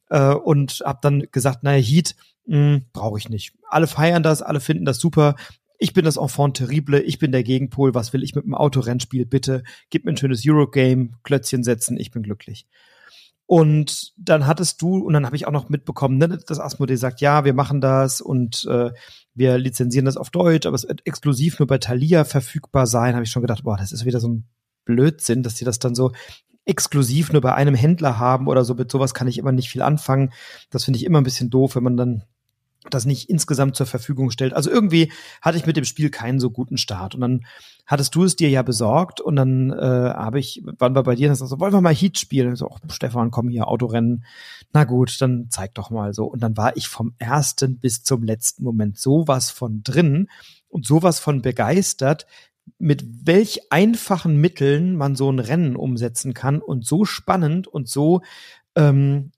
Äh, und habe dann gesagt, naja, Heat hm, brauche ich nicht. Alle feiern das, alle finden das super. Ich bin das Enfant terrible, ich bin der Gegenpol. Was will ich mit dem Autorennspiel? Bitte gib mir ein schönes Eurogame, Klötzchen setzen, ich bin glücklich. Und dann hattest du, und dann habe ich auch noch mitbekommen, ne, dass Asmodee sagt, ja, wir machen das und äh, wir lizenzieren das auf Deutsch, aber es wird exklusiv nur bei Thalia verfügbar sein. Habe ich schon gedacht, boah, das ist wieder so ein Blödsinn, dass sie das dann so exklusiv nur bei einem Händler haben oder so. Mit sowas kann ich immer nicht viel anfangen. Das finde ich immer ein bisschen doof, wenn man dann das nicht insgesamt zur Verfügung stellt. Also irgendwie hatte ich mit dem Spiel keinen so guten Start. Und dann hattest du es dir ja besorgt und dann äh, habe ich, wann wir bei dir, dann so, wollen wir mal Heat spielen? Und so, Stefan, komm hier, Autorennen. Na gut, dann zeig doch mal so. Und dann war ich vom ersten bis zum letzten Moment sowas von drin und sowas von begeistert, mit welch einfachen Mitteln man so ein Rennen umsetzen kann und so spannend und so ähm,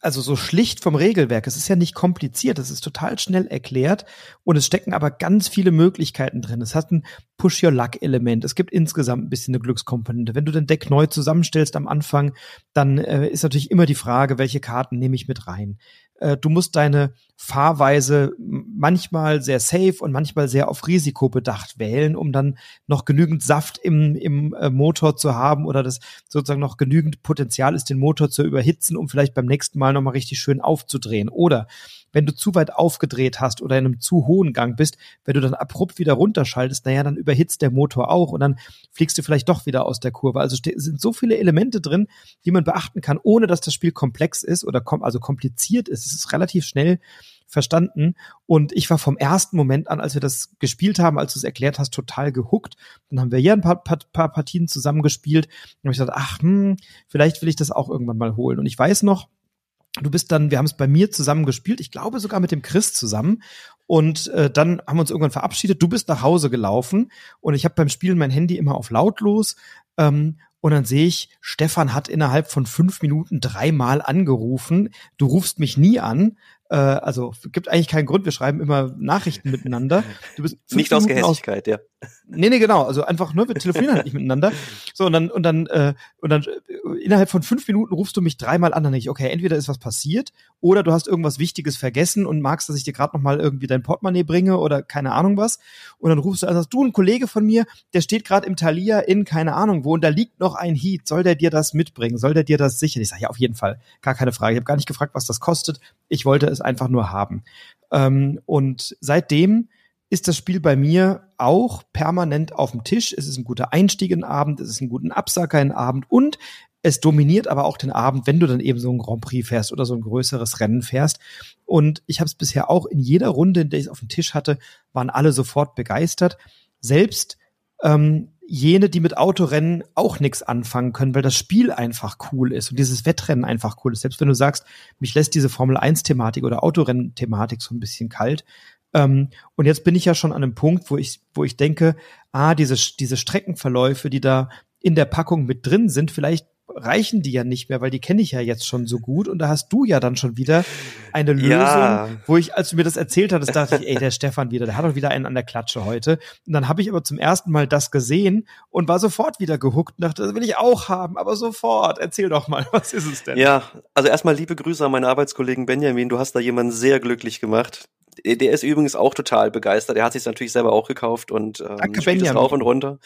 also so schlicht vom Regelwerk. Es ist ja nicht kompliziert, es ist total schnell erklärt und es stecken aber ganz viele Möglichkeiten drin. Es hat ein Push-Your-Luck-Element. Es gibt insgesamt ein bisschen eine Glückskomponente. Wenn du den Deck neu zusammenstellst am Anfang, dann äh, ist natürlich immer die Frage, welche Karten nehme ich mit rein. Äh, du musst deine Fahrweise manchmal sehr safe und manchmal sehr auf Risiko bedacht wählen, um dann noch genügend Saft im, im äh, Motor zu haben oder das sozusagen noch genügend Potenzial ist, den Motor zu überhitzen, um vielleicht beim nächsten Mal nochmal richtig schön aufzudrehen. Oder wenn du zu weit aufgedreht hast oder in einem zu hohen Gang bist, wenn du dann abrupt wieder runterschaltest, naja, dann überhitzt der Motor auch und dann fliegst du vielleicht doch wieder aus der Kurve. Also sind so viele Elemente drin, die man beachten kann, ohne dass das Spiel komplex ist oder kom also kompliziert ist. Es ist relativ schnell verstanden. Und ich war vom ersten Moment an, als wir das gespielt haben, als du es erklärt hast, total gehuckt. Dann haben wir hier ein paar, paar, paar Partien zusammengespielt. Und habe ich gedacht, ach, hm, vielleicht will ich das auch irgendwann mal holen. Und ich weiß noch, du bist dann, wir haben es bei mir zusammen gespielt, ich glaube sogar mit dem Chris zusammen. Und äh, dann haben wir uns irgendwann verabschiedet. Du bist nach Hause gelaufen und ich habe beim Spielen mein Handy immer auf lautlos. Ähm, und dann sehe ich, Stefan hat innerhalb von fünf Minuten dreimal angerufen. Du rufst mich nie an. Äh, also gibt eigentlich keinen Grund. Wir schreiben immer Nachrichten miteinander. Du bist nicht aus Gehässigkeit, ja. Nee, nee, genau. Also einfach nur, wir telefonieren halt nicht miteinander. So, und dann, und dann, äh, und dann äh, innerhalb von fünf Minuten rufst du mich dreimal an, dann denke ich, okay, entweder ist was passiert oder du hast irgendwas Wichtiges vergessen und magst, dass ich dir gerade nochmal irgendwie dein Portemonnaie bringe oder keine Ahnung was. Und dann rufst du, also du, ein Kollege von mir, der steht gerade im Thalia in keine Ahnung wo und da liegt noch ein Heat. Soll der dir das mitbringen? Soll der dir das sichern? Ich sage, ja, auf jeden Fall. Gar keine Frage. Ich habe gar nicht gefragt, was das kostet. Ich wollte es einfach nur haben. Ähm, und seitdem ist das Spiel bei mir auch permanent auf dem Tisch. Es ist ein guter Einstieg in den Abend, es ist ein guter Absacker in den Abend und es dominiert aber auch den Abend, wenn du dann eben so ein Grand Prix fährst oder so ein größeres Rennen fährst. Und ich habe es bisher auch in jeder Runde, in der ich es auf dem Tisch hatte, waren alle sofort begeistert. Selbst ähm, jene, die mit Autorennen auch nichts anfangen können, weil das Spiel einfach cool ist und dieses Wettrennen einfach cool ist. Selbst wenn du sagst, mich lässt diese Formel 1-Thematik oder Autorennen-Thematik so ein bisschen kalt, ähm, und jetzt bin ich ja schon an einem Punkt, wo ich, wo ich denke, ah, diese, diese Streckenverläufe, die da in der Packung mit drin sind, vielleicht reichen die ja nicht mehr, weil die kenne ich ja jetzt schon so gut. Und da hast du ja dann schon wieder eine Lösung, ja. wo ich, als du mir das erzählt hattest, dachte ich, ey, der Stefan wieder, der hat doch wieder einen an der Klatsche heute. Und dann habe ich aber zum ersten Mal das gesehen und war sofort wieder gehuckt und dachte, das will ich auch haben, aber sofort. Erzähl doch mal, was ist es denn? Ja, also erstmal liebe Grüße an meinen Arbeitskollegen Benjamin. Du hast da jemanden sehr glücklich gemacht. Der ist übrigens auch total begeistert. Er hat sich natürlich selber auch gekauft und ähm, Danke, spielt es rauf und runter.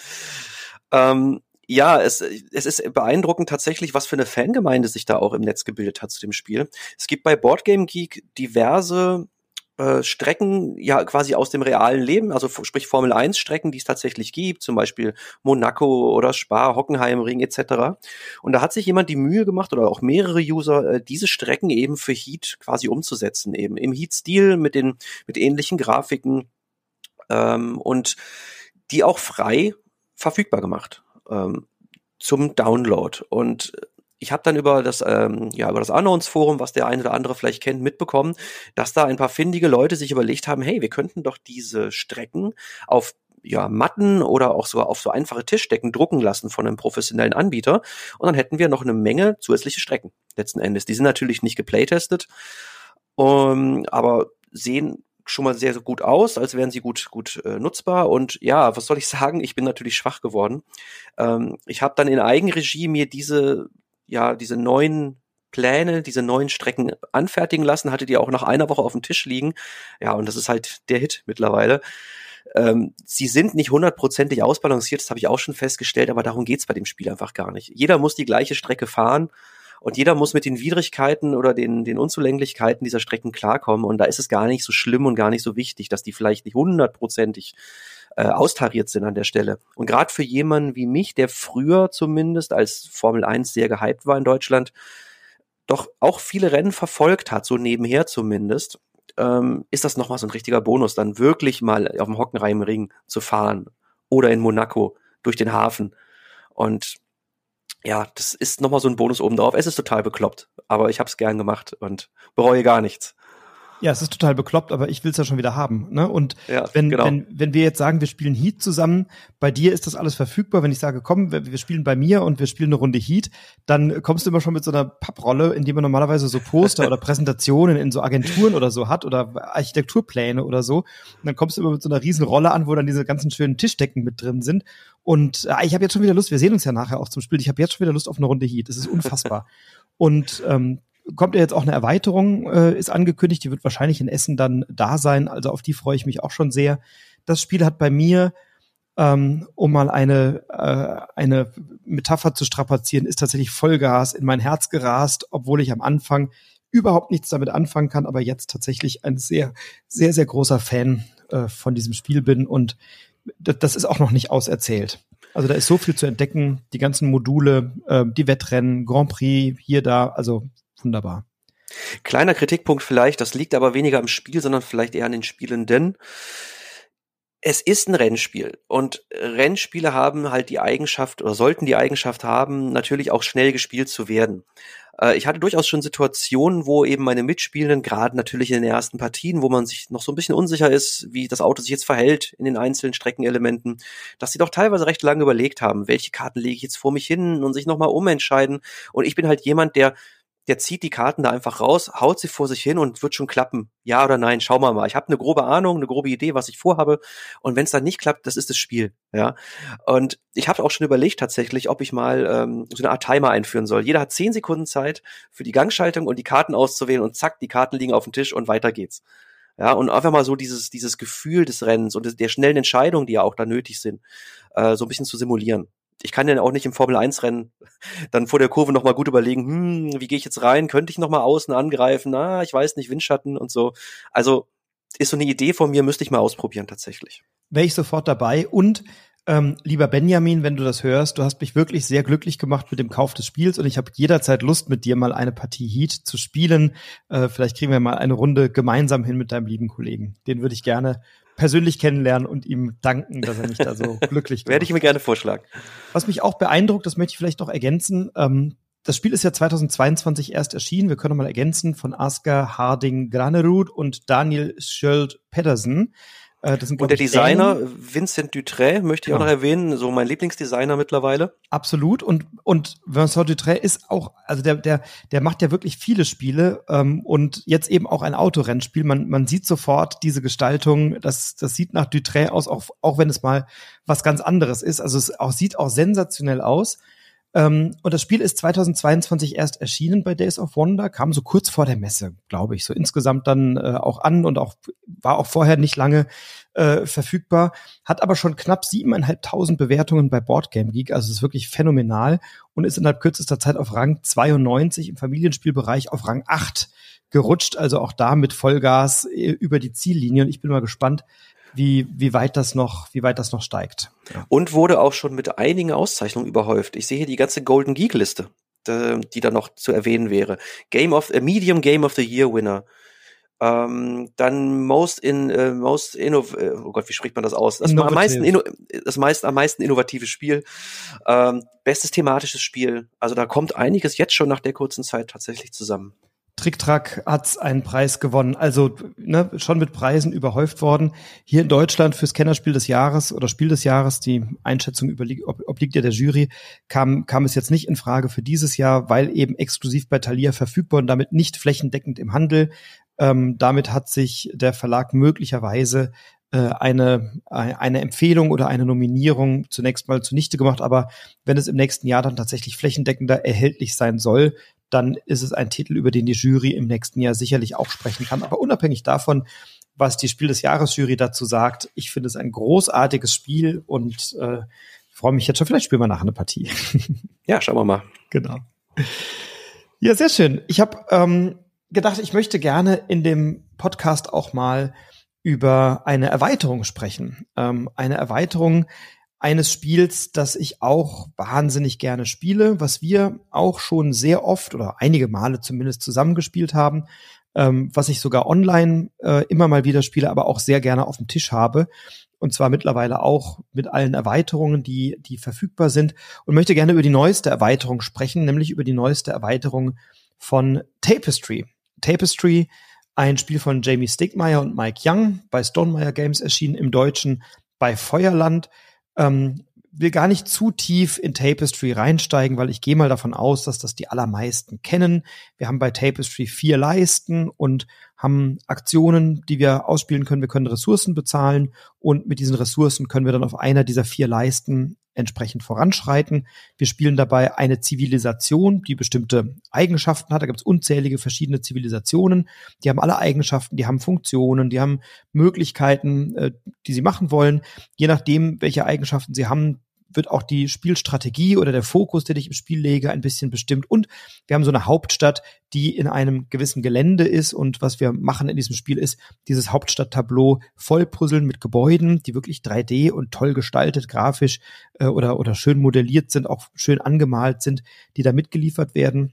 Ähm, ja, es, es ist beeindruckend tatsächlich, was für eine Fangemeinde sich da auch im Netz gebildet hat zu dem Spiel. Es gibt bei Boardgame Geek diverse äh, Strecken ja quasi aus dem realen Leben, also sprich Formel 1 Strecken, die es tatsächlich gibt, zum Beispiel Monaco oder Spa, Hockenheimring etc. Und da hat sich jemand die Mühe gemacht oder auch mehrere User, äh, diese Strecken eben für Heat quasi umzusetzen, eben im Heat-Stil mit den mit ähnlichen Grafiken ähm, und die auch frei verfügbar gemacht ähm, zum Download. Und ich habe dann über das ähm, ja über das Unknowns Forum, was der eine oder andere vielleicht kennt, mitbekommen, dass da ein paar findige Leute sich überlegt haben, hey, wir könnten doch diese Strecken auf ja, Matten oder auch so auf so einfache Tischdecken drucken lassen von einem professionellen Anbieter und dann hätten wir noch eine Menge zusätzliche Strecken letzten Endes. Die sind natürlich nicht geplaytestet, um, aber sehen schon mal sehr, sehr gut aus, als wären sie gut, gut äh, nutzbar. Und ja, was soll ich sagen? Ich bin natürlich schwach geworden. Ähm, ich habe dann in Eigenregie mir diese, ja, diese neuen Pläne, diese neuen Strecken anfertigen lassen, hatte die auch nach einer Woche auf dem Tisch liegen. Ja, und das ist halt der Hit mittlerweile. Ähm, sie sind nicht hundertprozentig ausbalanciert, das habe ich auch schon festgestellt, aber darum geht's bei dem Spiel einfach gar nicht. Jeder muss die gleiche Strecke fahren und jeder muss mit den Widrigkeiten oder den, den Unzulänglichkeiten dieser Strecken klarkommen. Und da ist es gar nicht so schlimm und gar nicht so wichtig, dass die vielleicht nicht hundertprozentig äh, austariert sind an der Stelle. Und gerade für jemanden wie mich, der früher zumindest als Formel 1 sehr gehypt war in Deutschland, doch auch viele Rennen verfolgt hat, so nebenher zumindest, ähm, ist das nochmal so ein richtiger Bonus, dann wirklich mal auf dem Hockenheimring zu fahren oder in Monaco durch den Hafen. Und ja, das ist nochmal so ein Bonus obendrauf. Es ist total bekloppt, aber ich habe es gern gemacht und bereue gar nichts. Ja, es ist total bekloppt, aber ich will es ja schon wieder haben. Ne? Und ja, wenn, genau. wenn, wenn wir jetzt sagen, wir spielen Heat zusammen, bei dir ist das alles verfügbar. Wenn ich sage, komm, wir, wir spielen bei mir und wir spielen eine Runde Heat, dann kommst du immer schon mit so einer Papprolle, in die man normalerweise so Poster oder Präsentationen in so Agenturen oder so hat oder Architekturpläne oder so. Und dann kommst du immer mit so einer riesen Rolle an, wo dann diese ganzen schönen Tischdecken mit drin sind. Und äh, ich habe jetzt schon wieder Lust, wir sehen uns ja nachher auch zum Spiel. Ich habe jetzt schon wieder Lust auf eine Runde Heat. Das ist unfassbar. und ähm, kommt ja jetzt auch eine Erweiterung, äh, ist angekündigt, die wird wahrscheinlich in Essen dann da sein, also auf die freue ich mich auch schon sehr. Das Spiel hat bei mir, ähm, um mal eine, äh, eine Metapher zu strapazieren, ist tatsächlich Vollgas in mein Herz gerast, obwohl ich am Anfang überhaupt nichts damit anfangen kann, aber jetzt tatsächlich ein sehr, sehr, sehr großer Fan äh, von diesem Spiel bin und das ist auch noch nicht auserzählt. Also da ist so viel zu entdecken, die ganzen Module, äh, die Wettrennen, Grand Prix, hier, da, also wunderbar. Kleiner Kritikpunkt vielleicht, das liegt aber weniger im Spiel, sondern vielleicht eher an den Spielenden. Es ist ein Rennspiel und Rennspiele haben halt die Eigenschaft oder sollten die Eigenschaft haben, natürlich auch schnell gespielt zu werden. Äh, ich hatte durchaus schon Situationen, wo eben meine Mitspielenden, gerade natürlich in den ersten Partien, wo man sich noch so ein bisschen unsicher ist, wie das Auto sich jetzt verhält in den einzelnen Streckenelementen, dass sie doch teilweise recht lange überlegt haben, welche Karten lege ich jetzt vor mich hin und sich nochmal umentscheiden. Und ich bin halt jemand, der der zieht die Karten da einfach raus, haut sie vor sich hin und wird schon klappen. Ja oder nein, schauen wir mal. Ich habe eine grobe Ahnung, eine grobe Idee, was ich vorhabe. Und wenn es dann nicht klappt, das ist das Spiel. Ja. Und ich habe auch schon überlegt tatsächlich, ob ich mal ähm, so eine Art Timer einführen soll. Jeder hat zehn Sekunden Zeit für die Gangschaltung und die Karten auszuwählen und zack, die Karten liegen auf dem Tisch und weiter geht's. Ja, und einfach mal so dieses, dieses Gefühl des Rennens und der schnellen Entscheidungen, die ja auch da nötig sind, äh, so ein bisschen zu simulieren ich kann ja auch nicht im Formel 1 Rennen dann vor der Kurve nochmal gut überlegen, hm, wie gehe ich jetzt rein? Könnte ich nochmal außen angreifen? Na, ich weiß nicht, Windschatten und so. Also ist so eine Idee von mir, müsste ich mal ausprobieren tatsächlich. Wäre ich sofort dabei und ähm, lieber Benjamin, wenn du das hörst, du hast mich wirklich sehr glücklich gemacht mit dem Kauf des Spiels und ich habe jederzeit Lust, mit dir mal eine Partie Heat zu spielen. Äh, vielleicht kriegen wir mal eine Runde gemeinsam hin mit deinem lieben Kollegen. Den würde ich gerne persönlich kennenlernen und ihm danken, dass er mich da so glücklich gemacht Werde ich mir gerne vorschlagen. Was mich auch beeindruckt, das möchte ich vielleicht noch ergänzen, ähm, das Spiel ist ja 2022 erst erschienen. Wir können mal ergänzen von Asker Harding Granerud und Daniel Schöld Pedersen. Äh, das sind, und der Designer Dänen. Vincent Dutré möchte ich genau. auch noch erwähnen, so mein Lieblingsdesigner mittlerweile. Absolut und und Vincent Dutré ist auch, also der der der macht ja wirklich viele Spiele ähm, und jetzt eben auch ein Autorennspiel. Man man sieht sofort diese Gestaltung, das das sieht nach Dutré aus, auch auch wenn es mal was ganz anderes ist. Also es auch sieht auch sensationell aus. Ähm, und das Spiel ist 2022 erst erschienen bei Days of Wonder, kam so kurz vor der Messe, glaube ich, so insgesamt dann äh, auch an und auch war auch vorher nicht lange äh, verfügbar, hat aber schon knapp siebeneinhalbtausend Bewertungen bei Boardgame Geek, also ist wirklich phänomenal und ist innerhalb kürzester Zeit auf Rang 92 im Familienspielbereich auf Rang 8 gerutscht, also auch da mit Vollgas äh, über die Ziellinie und ich bin mal gespannt, wie, wie weit das noch, wie weit das noch steigt. Ja. Und wurde auch schon mit einigen Auszeichnungen überhäuft. Ich sehe hier die ganze Golden Geek Liste, die da noch zu erwähnen wäre. Game of, a Medium Game of the Year Winner. Ähm, dann most in äh, most innov äh, oh Gott, wie spricht man das aus? Das am meisten inno das meist am meisten innovative Spiel, ähm, bestes thematisches Spiel. Also da kommt einiges jetzt schon nach der kurzen Zeit tatsächlich zusammen. Tricktrack hat einen Preis gewonnen, also ne, schon mit Preisen überhäuft worden. Hier in Deutschland fürs Kennerspiel des Jahres oder Spiel des Jahres, die Einschätzung obliegt ja der Jury, kam, kam es jetzt nicht in Frage für dieses Jahr, weil eben exklusiv bei Thalia verfügbar und damit nicht flächendeckend im Handel. Ähm, damit hat sich der Verlag möglicherweise äh, eine, eine Empfehlung oder eine Nominierung zunächst mal zunichte gemacht. Aber wenn es im nächsten Jahr dann tatsächlich flächendeckender erhältlich sein soll, dann ist es ein Titel, über den die Jury im nächsten Jahr sicherlich auch sprechen kann. Aber unabhängig davon, was die Spiel des Jahres Jury dazu sagt, ich finde es ein großartiges Spiel und äh, freue mich jetzt schon. Vielleicht spielen wir nachher eine Partie. Ja, schauen wir mal. Genau. Ja, sehr schön. Ich habe ähm, gedacht, ich möchte gerne in dem Podcast auch mal über eine Erweiterung sprechen. Ähm, eine Erweiterung eines Spiels, das ich auch wahnsinnig gerne spiele, was wir auch schon sehr oft oder einige Male zumindest zusammengespielt haben, ähm, was ich sogar online äh, immer mal wieder spiele, aber auch sehr gerne auf dem Tisch habe. Und zwar mittlerweile auch mit allen Erweiterungen, die, die verfügbar sind. Und möchte gerne über die neueste Erweiterung sprechen, nämlich über die neueste Erweiterung von Tapestry. Tapestry, ein Spiel von Jamie Stigmeyer und Mike Young, bei Stonemeyer Games erschienen im Deutschen bei Feuerland. Ähm, will gar nicht zu tief in Tapestry reinsteigen, weil ich gehe mal davon aus, dass das die allermeisten kennen. Wir haben bei Tapestry vier Leisten und haben Aktionen, die wir ausspielen können. Wir können Ressourcen bezahlen und mit diesen Ressourcen können wir dann auf einer dieser vier Leisten entsprechend voranschreiten. Wir spielen dabei eine Zivilisation, die bestimmte Eigenschaften hat. Da gibt es unzählige verschiedene Zivilisationen. Die haben alle Eigenschaften, die haben Funktionen, die haben Möglichkeiten, äh, die sie machen wollen. Je nachdem, welche Eigenschaften sie haben, wird auch die Spielstrategie oder der Fokus, den ich im Spiel lege, ein bisschen bestimmt. Und wir haben so eine Hauptstadt, die in einem gewissen Gelände ist. Und was wir machen in diesem Spiel ist, dieses Hauptstadttableau vollpuzzeln mit Gebäuden, die wirklich 3D und toll gestaltet, grafisch äh, oder, oder schön modelliert sind, auch schön angemalt sind, die da mitgeliefert werden.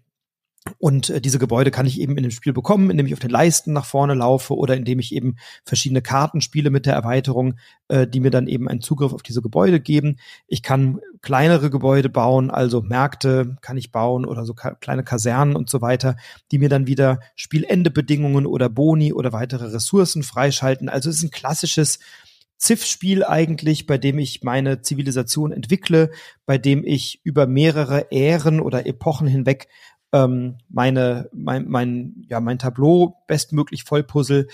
Und äh, diese Gebäude kann ich eben in dem Spiel bekommen, indem ich auf den Leisten nach vorne laufe oder indem ich eben verschiedene Karten spiele mit der Erweiterung, äh, die mir dann eben einen Zugriff auf diese Gebäude geben. Ich kann kleinere Gebäude bauen, also Märkte kann ich bauen oder so ka kleine Kasernen und so weiter, die mir dann wieder Spielendebedingungen oder Boni oder weitere Ressourcen freischalten. Also es ist ein klassisches Ziff-Spiel eigentlich, bei dem ich meine Zivilisation entwickle, bei dem ich über mehrere Ähren oder Epochen hinweg ähm, meine, mein, mein, ja, mein Tableau bestmöglich vollpuzzle.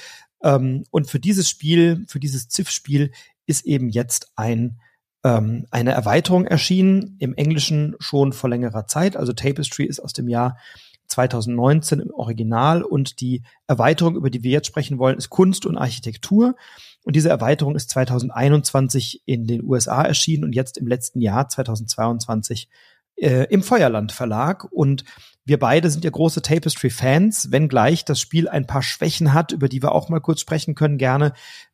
Ähm, und für dieses Spiel, für dieses Ziff-Spiel ist eben jetzt ein ähm, eine Erweiterung erschienen, im Englischen schon vor längerer Zeit. Also Tapestry ist aus dem Jahr 2019 im Original und die Erweiterung, über die wir jetzt sprechen wollen, ist Kunst und Architektur. Und diese Erweiterung ist 2021 in den USA erschienen und jetzt im letzten Jahr 2022 äh, im Feuerland Verlag. Und wir beide sind ja große Tapestry-Fans, wenngleich das Spiel ein paar Schwächen hat, über die wir auch mal kurz sprechen können, gerne.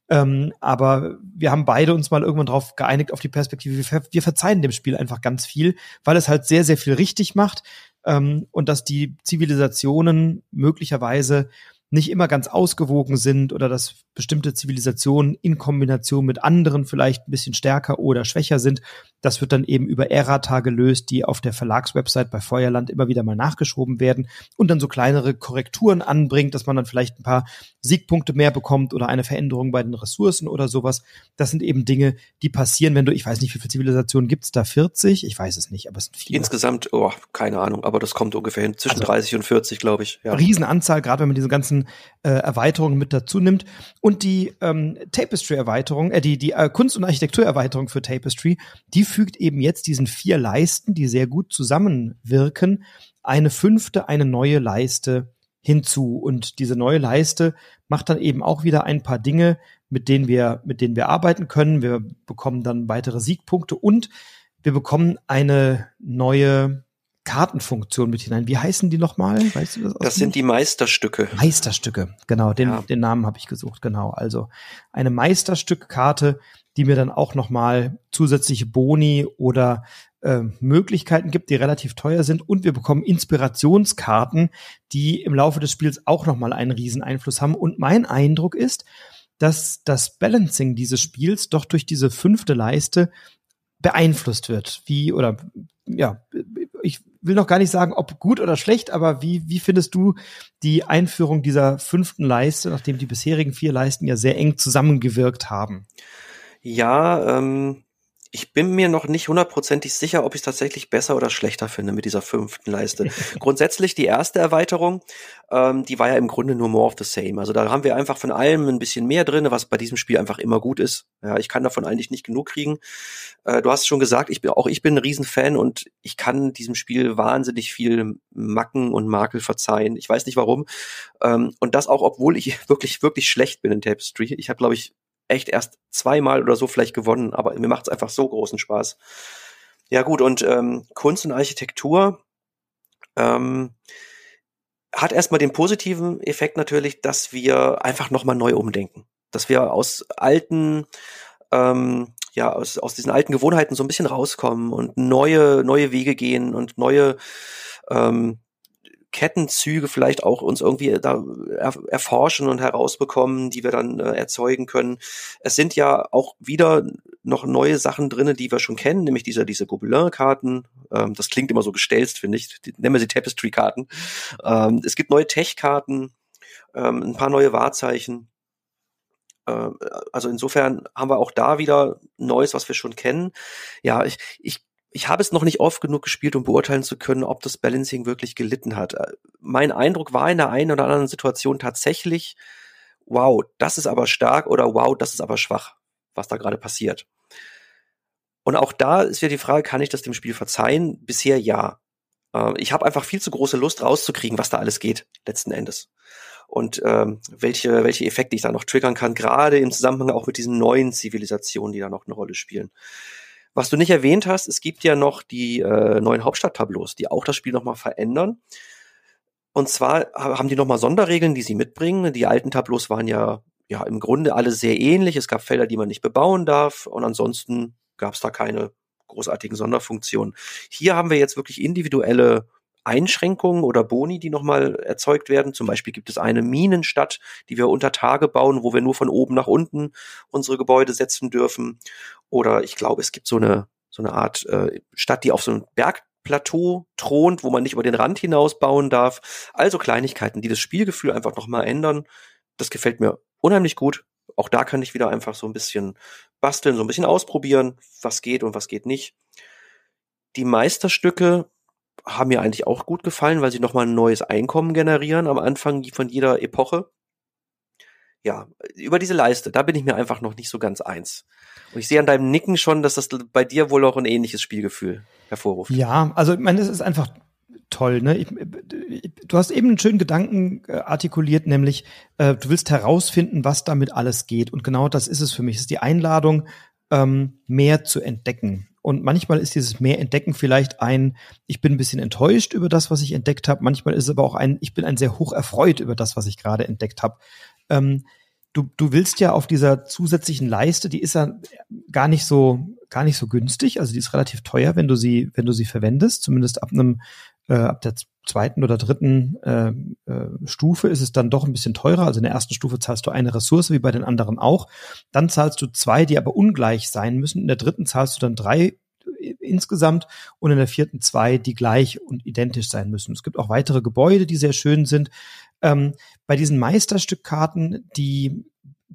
Ähm, aber wir haben beide uns mal irgendwann darauf geeinigt, auf die Perspektive, wir, ver wir, verzeihen dem Spiel einfach ganz viel, weil es halt sehr, sehr viel richtig macht ähm, und dass die Zivilisationen möglicherweise nicht immer ganz ausgewogen sind oder dass bestimmte Zivilisationen in Kombination mit anderen vielleicht ein bisschen stärker oder schwächer sind. Das wird dann eben über Errata gelöst, die auf der Verlagswebsite bei Feuerland immer wieder mal nachgeschoben werden und dann so kleinere Korrekturen anbringt, dass man dann vielleicht ein paar Siegpunkte mehr bekommt oder eine Veränderung bei den Ressourcen oder sowas. Das sind eben Dinge, die passieren, wenn du, ich weiß nicht, wie viele Zivilisationen gibt's da? 40? Ich weiß es nicht, aber es sind viele. Insgesamt, oh, keine Ahnung, aber das kommt ungefähr hin. Zwischen also, 30 und 40, glaube ich. Ja. Riesenanzahl, gerade wenn man diese ganzen äh, Erweiterungen mit dazu nimmt. Und die ähm, Tapestry-Erweiterung, äh, die, die äh, Kunst- und Architektur-Erweiterung für Tapestry, die fügt eben jetzt diesen vier Leisten, die sehr gut zusammenwirken, eine fünfte, eine neue Leiste hinzu. Und diese neue Leiste macht dann eben auch wieder ein paar Dinge, mit denen wir, mit denen wir arbeiten können. Wir bekommen dann weitere Siegpunkte und wir bekommen eine neue Kartenfunktion mit hinein. Wie heißen die nochmal? Weißt du das? Das sind die Meisterstücke. Meisterstücke, genau. Den, ja. den Namen habe ich gesucht, genau. Also eine Meisterstückkarte, die mir dann auch nochmal zusätzliche Boni oder äh, Möglichkeiten gibt, die relativ teuer sind. Und wir bekommen Inspirationskarten, die im Laufe des Spiels auch nochmal einen riesen Einfluss haben. Und mein Eindruck ist, dass das Balancing dieses Spiels doch durch diese fünfte Leiste beeinflusst wird. Wie, oder ja, will noch gar nicht sagen, ob gut oder schlecht, aber wie, wie findest du die Einführung dieser fünften Leiste, nachdem die bisherigen vier Leisten ja sehr eng zusammengewirkt haben? Ja, ähm, ich bin mir noch nicht hundertprozentig sicher, ob ich es tatsächlich besser oder schlechter finde mit dieser fünften Leiste. Grundsätzlich die erste Erweiterung, ähm, die war ja im Grunde nur more of the same. Also da haben wir einfach von allem ein bisschen mehr drin, was bei diesem Spiel einfach immer gut ist. Ja, ich kann davon eigentlich nicht genug kriegen. Äh, du hast schon gesagt, ich bin auch ich bin ein Riesenfan und ich kann diesem Spiel wahnsinnig viel Macken und Makel verzeihen. Ich weiß nicht warum. Ähm, und das auch, obwohl ich wirklich wirklich schlecht bin in Tapestry. Ich habe glaube ich echt erst zweimal oder so vielleicht gewonnen, aber mir macht es einfach so großen Spaß. Ja gut, und ähm, Kunst und Architektur ähm, hat erstmal den positiven Effekt natürlich, dass wir einfach nochmal neu umdenken. Dass wir aus alten, ähm, ja, aus, aus diesen alten Gewohnheiten so ein bisschen rauskommen und neue, neue Wege gehen und neue ähm, Kettenzüge vielleicht auch uns irgendwie da erforschen und herausbekommen, die wir dann äh, erzeugen können. Es sind ja auch wieder noch neue Sachen drinne, die wir schon kennen, nämlich diese, diese Gobelin-Karten. Ähm, das klingt immer so gestelzt, finde ich. Die, nennen wir sie Tapestry-Karten. Ähm, es gibt neue Tech-Karten, ähm, ein paar neue Wahrzeichen. Ähm, also insofern haben wir auch da wieder Neues, was wir schon kennen. Ja, ich, ich ich habe es noch nicht oft genug gespielt, um beurteilen zu können, ob das Balancing wirklich gelitten hat. Äh, mein Eindruck war in der einen oder anderen Situation tatsächlich, wow, das ist aber stark oder wow, das ist aber schwach, was da gerade passiert. Und auch da ist ja die Frage, kann ich das dem Spiel verzeihen? Bisher ja. Äh, ich habe einfach viel zu große Lust rauszukriegen, was da alles geht, letzten Endes. Und ähm, welche, welche Effekte ich da noch triggern kann, gerade im Zusammenhang auch mit diesen neuen Zivilisationen, die da noch eine Rolle spielen. Was du nicht erwähnt hast, es gibt ja noch die äh, neuen Hauptstadttableaus, die auch das Spiel nochmal verändern. Und zwar haben die nochmal Sonderregeln, die sie mitbringen. Die alten Tableaus waren ja, ja im Grunde alle sehr ähnlich. Es gab Felder, die man nicht bebauen darf. Und ansonsten gab es da keine großartigen Sonderfunktionen. Hier haben wir jetzt wirklich individuelle Einschränkungen oder Boni, die nochmal erzeugt werden. Zum Beispiel gibt es eine Minenstadt, die wir unter Tage bauen, wo wir nur von oben nach unten unsere Gebäude setzen dürfen. Oder ich glaube, es gibt so eine, so eine Art äh, Stadt, die auf so einem Bergplateau thront, wo man nicht über den Rand hinaus bauen darf. Also Kleinigkeiten, die das Spielgefühl einfach nochmal ändern. Das gefällt mir unheimlich gut. Auch da kann ich wieder einfach so ein bisschen basteln, so ein bisschen ausprobieren, was geht und was geht nicht. Die Meisterstücke haben mir eigentlich auch gut gefallen, weil sie nochmal ein neues Einkommen generieren am Anfang von jeder Epoche. Ja, über diese Leiste, da bin ich mir einfach noch nicht so ganz eins. Und ich sehe an deinem Nicken schon, dass das bei dir wohl auch ein ähnliches Spielgefühl hervorruft. Ja, also ich meine, es ist einfach toll. Ne? Ich, du hast eben einen schönen Gedanken äh, artikuliert, nämlich äh, du willst herausfinden, was damit alles geht. Und genau das ist es für mich. Es ist die Einladung, ähm, mehr zu entdecken. Und manchmal ist dieses mehr entdecken vielleicht ein, ich bin ein bisschen enttäuscht über das, was ich entdeckt habe. Manchmal ist es aber auch ein, ich bin ein sehr hoch erfreut über das, was ich gerade entdeckt habe. Ähm, du, du willst ja auf dieser zusätzlichen Leiste, die ist ja gar nicht so, gar nicht so günstig. Also die ist relativ teuer, wenn du sie, wenn du sie verwendest. Zumindest ab einem, äh, ab der zweiten oder dritten äh, äh, Stufe ist es dann doch ein bisschen teurer. Also in der ersten Stufe zahlst du eine Ressource, wie bei den anderen auch. Dann zahlst du zwei, die aber ungleich sein müssen. In der dritten zahlst du dann drei äh, insgesamt und in der vierten zwei, die gleich und identisch sein müssen. Es gibt auch weitere Gebäude, die sehr schön sind. Ähm, bei diesen Meisterstückkarten, die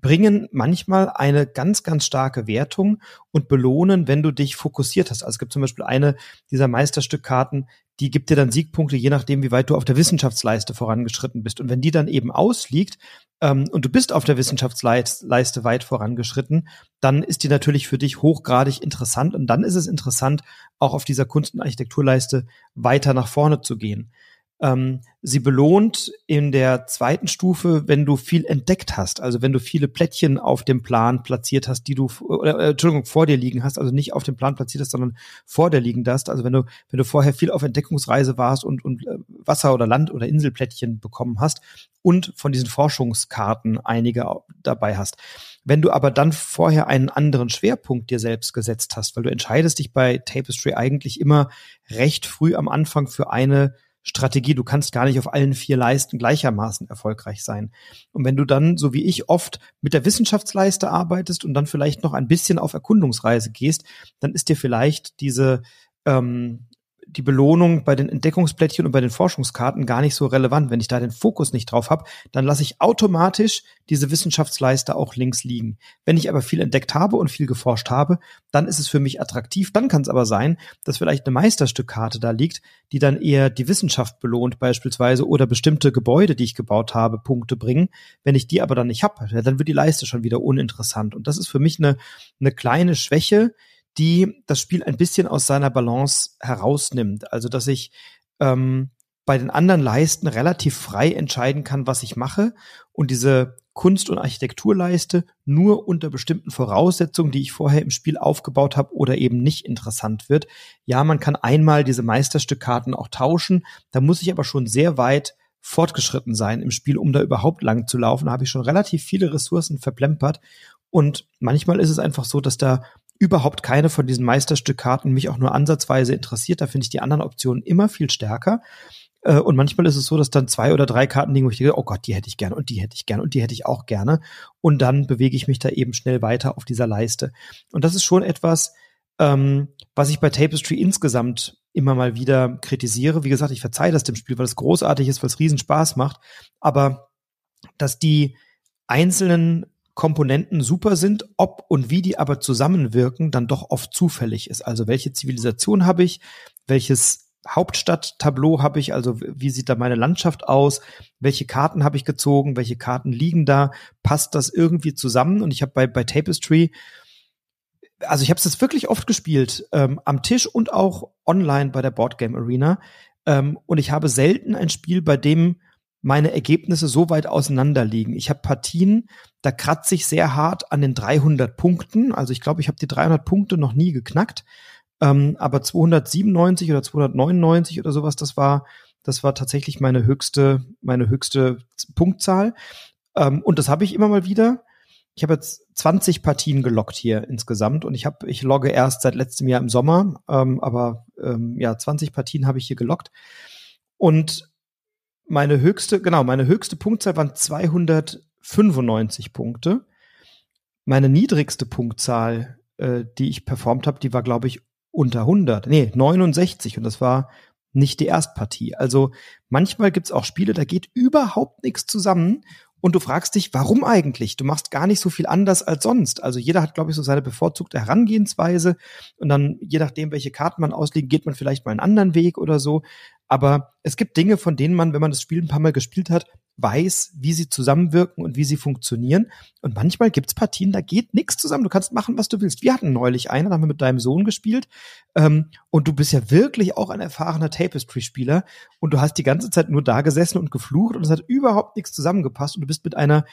bringen manchmal eine ganz, ganz starke Wertung und belohnen, wenn du dich fokussiert hast. Also es gibt zum Beispiel eine dieser Meisterstückkarten, die gibt dir dann Siegpunkte, je nachdem, wie weit du auf der Wissenschaftsleiste vorangeschritten bist. Und wenn die dann eben ausliegt ähm, und du bist auf der Wissenschaftsleiste weit vorangeschritten, dann ist die natürlich für dich hochgradig interessant. Und dann ist es interessant, auch auf dieser Kunst- und Architekturleiste weiter nach vorne zu gehen. Ähm, sie belohnt in der zweiten Stufe, wenn du viel entdeckt hast, also wenn du viele Plättchen auf dem Plan platziert hast, die du, oder, äh, Entschuldigung, vor dir liegen hast, also nicht auf dem Plan platziert hast, sondern vor dir liegen hast. Also wenn du, wenn du vorher viel auf Entdeckungsreise warst und, und äh, Wasser- oder Land- oder Inselplättchen bekommen hast und von diesen Forschungskarten einige dabei hast. Wenn du aber dann vorher einen anderen Schwerpunkt dir selbst gesetzt hast, weil du entscheidest dich bei Tapestry eigentlich immer recht früh am Anfang für eine Strategie. Du kannst gar nicht auf allen vier Leisten gleichermaßen erfolgreich sein. Und wenn du dann, so wie ich, oft mit der Wissenschaftsleiste arbeitest und dann vielleicht noch ein bisschen auf Erkundungsreise gehst, dann ist dir vielleicht diese ähm, die Belohnung bei den Entdeckungsplättchen und bei den Forschungskarten gar nicht so relevant. Wenn ich da den Fokus nicht drauf habe, dann lasse ich automatisch diese Wissenschaftsleiste auch links liegen. Wenn ich aber viel entdeckt habe und viel geforscht habe, dann ist es für mich attraktiv. Dann kann es aber sein, dass vielleicht eine Meisterstückkarte da liegt, die dann eher die Wissenschaft belohnt beispielsweise oder bestimmte Gebäude, die ich gebaut habe, Punkte bringen. Wenn ich die aber dann nicht habe, dann wird die Leiste schon wieder uninteressant. Und das ist für mich eine, eine kleine Schwäche, die das Spiel ein bisschen aus seiner Balance herausnimmt. Also dass ich ähm, bei den anderen Leisten relativ frei entscheiden kann, was ich mache und diese Kunst- und Architekturleiste nur unter bestimmten Voraussetzungen, die ich vorher im Spiel aufgebaut habe oder eben nicht interessant wird. Ja, man kann einmal diese Meisterstückkarten auch tauschen, da muss ich aber schon sehr weit fortgeschritten sein im Spiel, um da überhaupt lang zu laufen. Da habe ich schon relativ viele Ressourcen verplempert und manchmal ist es einfach so, dass da überhaupt keine von diesen Meisterstückkarten mich auch nur ansatzweise interessiert. Da finde ich die anderen Optionen immer viel stärker. Äh, und manchmal ist es so, dass dann zwei oder drei Karten liegen, wo ich denke, oh Gott, die hätte ich gerne und die hätte ich gerne und die hätte ich auch gerne. Und dann bewege ich mich da eben schnell weiter auf dieser Leiste. Und das ist schon etwas, ähm, was ich bei Tapestry insgesamt immer mal wieder kritisiere. Wie gesagt, ich verzeihe das dem Spiel, weil es großartig ist, weil es riesen Spaß macht. Aber dass die einzelnen Komponenten super sind, ob und wie die aber zusammenwirken, dann doch oft zufällig ist. Also welche Zivilisation habe ich, welches Hauptstadttableau habe ich, also wie sieht da meine Landschaft aus, welche Karten habe ich gezogen, welche Karten liegen da, passt das irgendwie zusammen? Und ich habe bei, bei Tapestry, also ich habe es wirklich oft gespielt, ähm, am Tisch und auch online bei der Boardgame Arena. Ähm, und ich habe selten ein Spiel, bei dem meine Ergebnisse so weit auseinander liegen. Ich habe Partien, da kratze ich sehr hart an den 300 Punkten. Also ich glaube, ich habe die 300 Punkte noch nie geknackt. Ähm, aber 297 oder 299 oder sowas, das war, das war tatsächlich meine höchste, meine höchste Punktzahl. Ähm, und das habe ich immer mal wieder. Ich habe jetzt 20 Partien gelockt hier insgesamt und ich habe, ich logge erst seit letztem Jahr im Sommer, ähm, aber ähm, ja, 20 Partien habe ich hier gelockt. Und meine höchste, genau, meine höchste Punktzahl waren 295 Punkte. Meine niedrigste Punktzahl, äh, die ich performt habe, die war, glaube ich, unter 100. Nee, 69 und das war nicht die Erstpartie. Also manchmal gibt's auch Spiele, da geht überhaupt nichts zusammen und du fragst dich, warum eigentlich? Du machst gar nicht so viel anders als sonst. Also jeder hat, glaube ich, so seine bevorzugte Herangehensweise und dann, je nachdem, welche Karten man auslegt, geht man vielleicht mal einen anderen Weg oder so. Aber es gibt Dinge, von denen man, wenn man das Spiel ein paar Mal gespielt hat, weiß, wie sie zusammenwirken und wie sie funktionieren. Und manchmal gibt's Partien, da geht nichts zusammen. Du kannst machen, was du willst. Wir hatten neulich eine, da haben wir mit deinem Sohn gespielt. Ähm, und du bist ja wirklich auch ein erfahrener Tapestry-Spieler. Und du hast die ganze Zeit nur da gesessen und geflucht und es hat überhaupt nichts zusammengepasst. Und du bist mit einer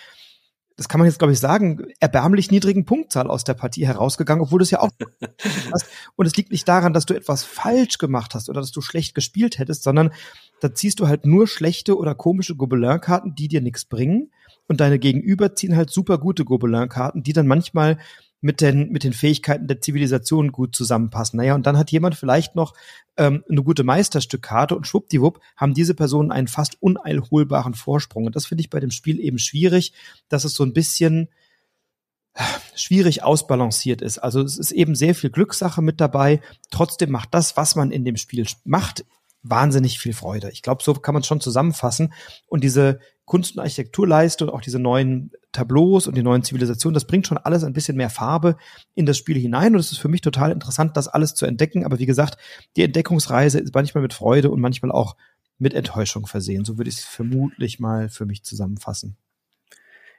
das kann man jetzt, glaube ich, sagen, erbärmlich niedrigen Punktzahl aus der Partie herausgegangen, obwohl du es ja auch hast. Und es liegt nicht daran, dass du etwas falsch gemacht hast oder dass du schlecht gespielt hättest, sondern da ziehst du halt nur schlechte oder komische Gobelin-Karten, die dir nichts bringen. Und deine Gegenüber ziehen halt super gute Gobelin-Karten, die dann manchmal mit den, mit den Fähigkeiten der Zivilisation gut zusammenpassen. Naja, und dann hat jemand vielleicht noch ähm, eine gute Meisterstückkarte und schwuppdiwupp haben diese Personen einen fast uneilholbaren Vorsprung. Und das finde ich bei dem Spiel eben schwierig, dass es so ein bisschen äh, schwierig ausbalanciert ist. Also es ist eben sehr viel Glückssache mit dabei. Trotzdem macht das, was man in dem Spiel macht, wahnsinnig viel Freude. Ich glaube, so kann man es schon zusammenfassen. Und diese Kunst- und Architekturleiste und auch diese neuen Tableaus und die neuen Zivilisationen, das bringt schon alles ein bisschen mehr Farbe in das Spiel hinein. Und es ist für mich total interessant, das alles zu entdecken. Aber wie gesagt, die Entdeckungsreise ist manchmal mit Freude und manchmal auch mit Enttäuschung versehen. So würde ich es vermutlich mal für mich zusammenfassen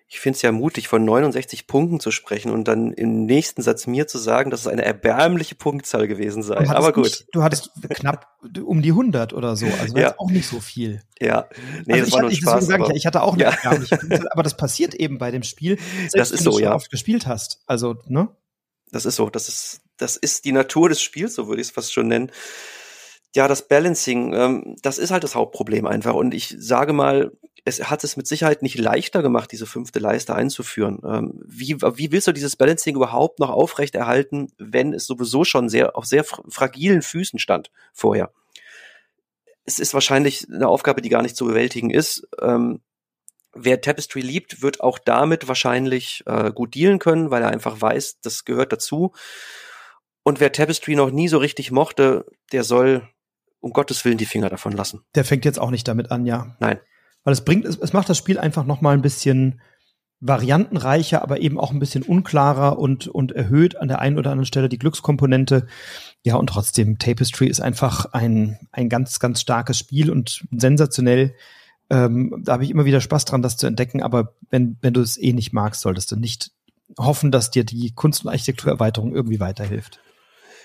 ich finde es ja mutig, von 69 Punkten zu sprechen und dann im nächsten Satz mir zu sagen, dass es eine erbärmliche Punktzahl gewesen sei. Aber gut. Nicht, du hattest knapp um die 100 oder so, also ja. auch nicht so viel. Ja, nee, also das war nur ich, Spaß. Sagen, ich hatte auch eine ja. erbärmliche Punktzahl, aber das passiert eben bei dem Spiel, selbst das ist wenn so, du ja. oft gespielt hast. Also, ne? Das ist so, das ist, das ist die Natur des Spiels, so würde ich es fast schon nennen. Ja, das Balancing, ähm, das ist halt das Hauptproblem einfach. Und ich sage mal, es hat es mit Sicherheit nicht leichter gemacht, diese fünfte Leiste einzuführen. Ähm, wie, wie willst du dieses Balancing überhaupt noch aufrechterhalten, wenn es sowieso schon sehr auf sehr fragilen Füßen stand vorher? Es ist wahrscheinlich eine Aufgabe, die gar nicht zu bewältigen ist. Ähm, wer Tapestry liebt, wird auch damit wahrscheinlich äh, gut dealen können, weil er einfach weiß, das gehört dazu. Und wer Tapestry noch nie so richtig mochte, der soll um Gottes Willen die Finger davon lassen. Der fängt jetzt auch nicht damit an, ja. Nein. Weil es bringt, es, es macht das Spiel einfach noch mal ein bisschen variantenreicher, aber eben auch ein bisschen unklarer und, und erhöht an der einen oder anderen Stelle die Glückskomponente. Ja, und trotzdem, Tapestry ist einfach ein, ein ganz, ganz starkes Spiel und sensationell. Ähm, da habe ich immer wieder Spaß dran, das zu entdecken, aber wenn, wenn du es eh nicht magst, solltest du nicht hoffen, dass dir die Kunst- und Architekturerweiterung irgendwie weiterhilft.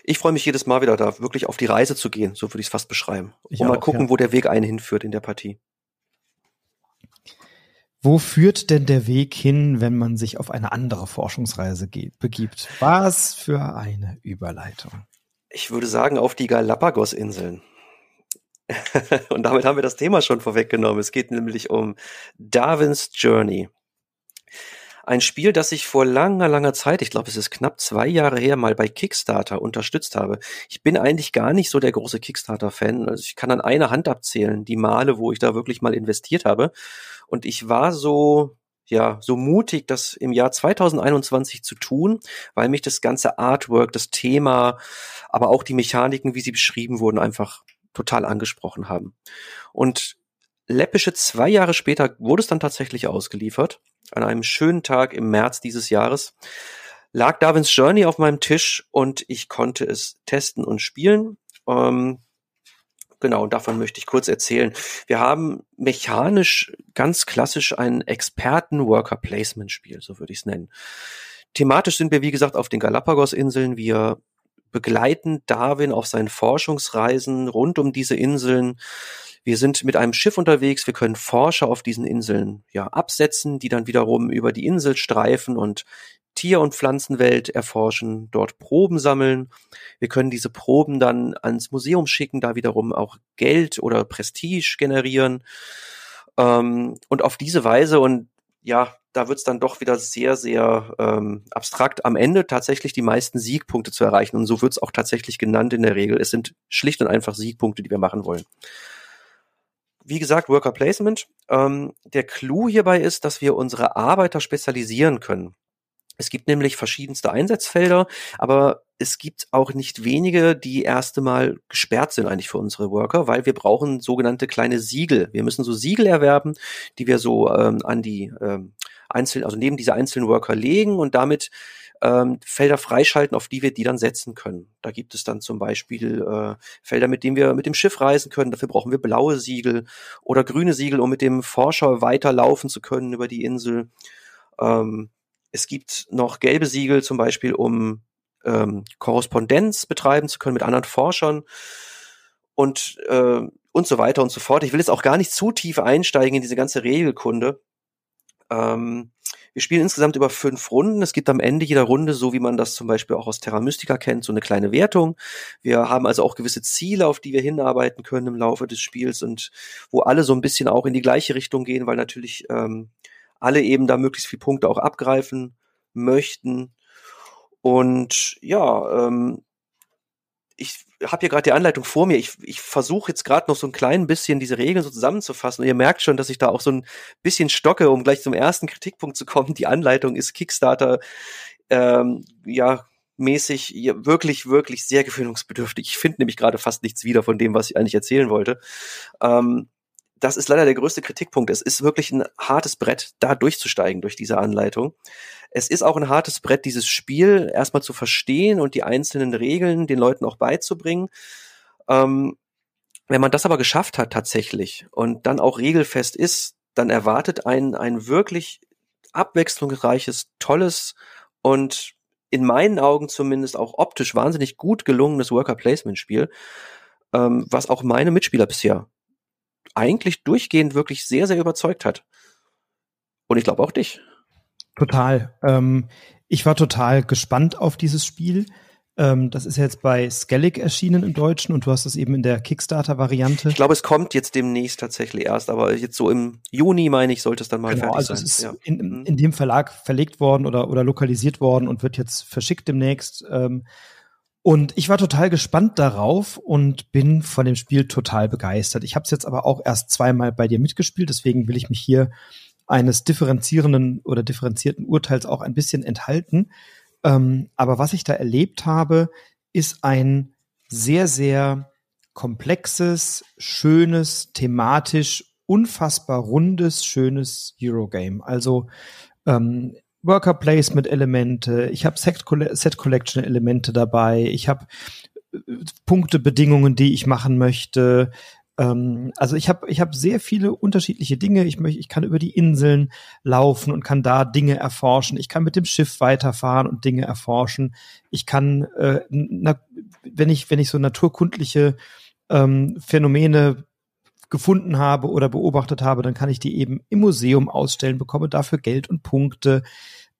Ich freue mich jedes Mal wieder da, wirklich auf die Reise zu gehen, so würde ich es fast beschreiben. Ich und mal auch, gucken, ja. wo der Weg einen hinführt in der Partie. Wo führt denn der Weg hin, wenn man sich auf eine andere Forschungsreise begibt? Was für eine Überleitung. Ich würde sagen, auf die Galapagos-Inseln. und damit haben wir das Thema schon vorweggenommen. Es geht nämlich um Darwin's Journey. Ein Spiel, das ich vor langer, langer Zeit, ich glaube, es ist knapp zwei Jahre her, mal bei Kickstarter unterstützt habe. Ich bin eigentlich gar nicht so der große Kickstarter-Fan. Also ich kann an einer Hand abzählen, die Male, wo ich da wirklich mal investiert habe. Und ich war so, ja, so mutig, das im Jahr 2021 zu tun, weil mich das ganze Artwork, das Thema, aber auch die Mechaniken, wie sie beschrieben wurden, einfach total angesprochen haben. Und läppische zwei Jahre später wurde es dann tatsächlich ausgeliefert. An einem schönen Tag im März dieses Jahres lag Darwins Journey auf meinem Tisch und ich konnte es testen und spielen. Ähm, genau, und davon möchte ich kurz erzählen. Wir haben mechanisch ganz klassisch ein Experten-Worker-Placement-Spiel, so würde ich es nennen. Thematisch sind wir, wie gesagt, auf den Galapagos-Inseln. Wir begleiten Darwin auf seinen Forschungsreisen rund um diese Inseln. Wir sind mit einem Schiff unterwegs. Wir können Forscher auf diesen Inseln ja absetzen, die dann wiederum über die Insel streifen und Tier- und Pflanzenwelt erforschen, dort Proben sammeln. Wir können diese Proben dann ans Museum schicken, da wiederum auch Geld oder Prestige generieren. Ähm, und auf diese Weise und ja, da wird's dann doch wieder sehr, sehr ähm, abstrakt, am Ende tatsächlich die meisten Siegpunkte zu erreichen. Und so wird's auch tatsächlich genannt in der Regel. Es sind schlicht und einfach Siegpunkte, die wir machen wollen. Wie gesagt, Worker Placement. Ähm, der Clou hierbei ist, dass wir unsere Arbeiter spezialisieren können. Es gibt nämlich verschiedenste Einsatzfelder, aber es gibt auch nicht wenige, die erst einmal gesperrt sind eigentlich für unsere Worker, weil wir brauchen sogenannte kleine Siegel. Wir müssen so Siegel erwerben, die wir so ähm, an die ähm, einzelnen, also neben diese einzelnen Worker legen und damit ähm, Felder freischalten, auf die wir die dann setzen können. Da gibt es dann zum Beispiel äh, Felder, mit denen wir mit dem Schiff reisen können. Dafür brauchen wir blaue Siegel oder grüne Siegel, um mit dem Forscher weiterlaufen zu können über die Insel. Ähm, es gibt noch gelbe Siegel zum Beispiel, um ähm, Korrespondenz betreiben zu können mit anderen Forschern und äh, und so weiter und so fort. Ich will jetzt auch gar nicht zu tief einsteigen in diese ganze Regelkunde. Ähm, wir spielen insgesamt über fünf Runden. Es gibt am Ende jeder Runde, so wie man das zum Beispiel auch aus Terra Mystica kennt, so eine kleine Wertung. Wir haben also auch gewisse Ziele, auf die wir hinarbeiten können im Laufe des Spiels und wo alle so ein bisschen auch in die gleiche Richtung gehen, weil natürlich ähm, alle eben da möglichst viele Punkte auch abgreifen möchten. Und ja, ähm, ich habe hier gerade die Anleitung vor mir. Ich, ich versuche jetzt gerade noch so ein klein bisschen diese Regeln so zusammenzufassen. Und ihr merkt schon, dass ich da auch so ein bisschen stocke, um gleich zum ersten Kritikpunkt zu kommen. Die Anleitung ist Kickstarter ähm, ja mäßig wirklich, wirklich sehr gewöhnungsbedürftig. Ich finde nämlich gerade fast nichts wieder von dem, was ich eigentlich erzählen wollte. Ähm, das ist leider der größte Kritikpunkt. Es ist wirklich ein hartes Brett, da durchzusteigen durch diese Anleitung. Es ist auch ein hartes Brett, dieses Spiel erstmal zu verstehen und die einzelnen Regeln den Leuten auch beizubringen. Ähm, wenn man das aber geschafft hat tatsächlich und dann auch regelfest ist, dann erwartet ein ein wirklich abwechslungsreiches, tolles und in meinen Augen zumindest auch optisch wahnsinnig gut gelungenes Worker Placement Spiel, ähm, was auch meine Mitspieler bisher eigentlich durchgehend wirklich sehr, sehr überzeugt hat. Und ich glaube auch dich. Total. Ähm, ich war total gespannt auf dieses Spiel. Ähm, das ist ja jetzt bei Skellig erschienen im Deutschen und du hast es eben in der Kickstarter-Variante. Ich glaube, es kommt jetzt demnächst tatsächlich erst, aber jetzt so im Juni, meine ich, sollte es dann mal genau, fertig also sein. es ist ja. in, in dem Verlag verlegt worden oder, oder lokalisiert worden und wird jetzt verschickt demnächst. Ähm, und ich war total gespannt darauf und bin von dem Spiel total begeistert. Ich habe es jetzt aber auch erst zweimal bei dir mitgespielt, deswegen will ich mich hier eines differenzierenden oder differenzierten Urteils auch ein bisschen enthalten. Ähm, aber was ich da erlebt habe, ist ein sehr, sehr komplexes, schönes, thematisch unfassbar rundes, schönes Eurogame. Also ähm, Worker Placement Elemente, ich habe Set, Collection Elemente dabei, ich habe äh, Punktebedingungen, die ich machen möchte. Ähm, also ich habe ich habe sehr viele unterschiedliche Dinge. Ich möchte, ich kann über die Inseln laufen und kann da Dinge erforschen. Ich kann mit dem Schiff weiterfahren und Dinge erforschen. Ich kann, äh, na, wenn ich wenn ich so naturkundliche ähm, Phänomene gefunden habe oder beobachtet habe, dann kann ich die eben im Museum ausstellen, bekomme dafür Geld und Punkte.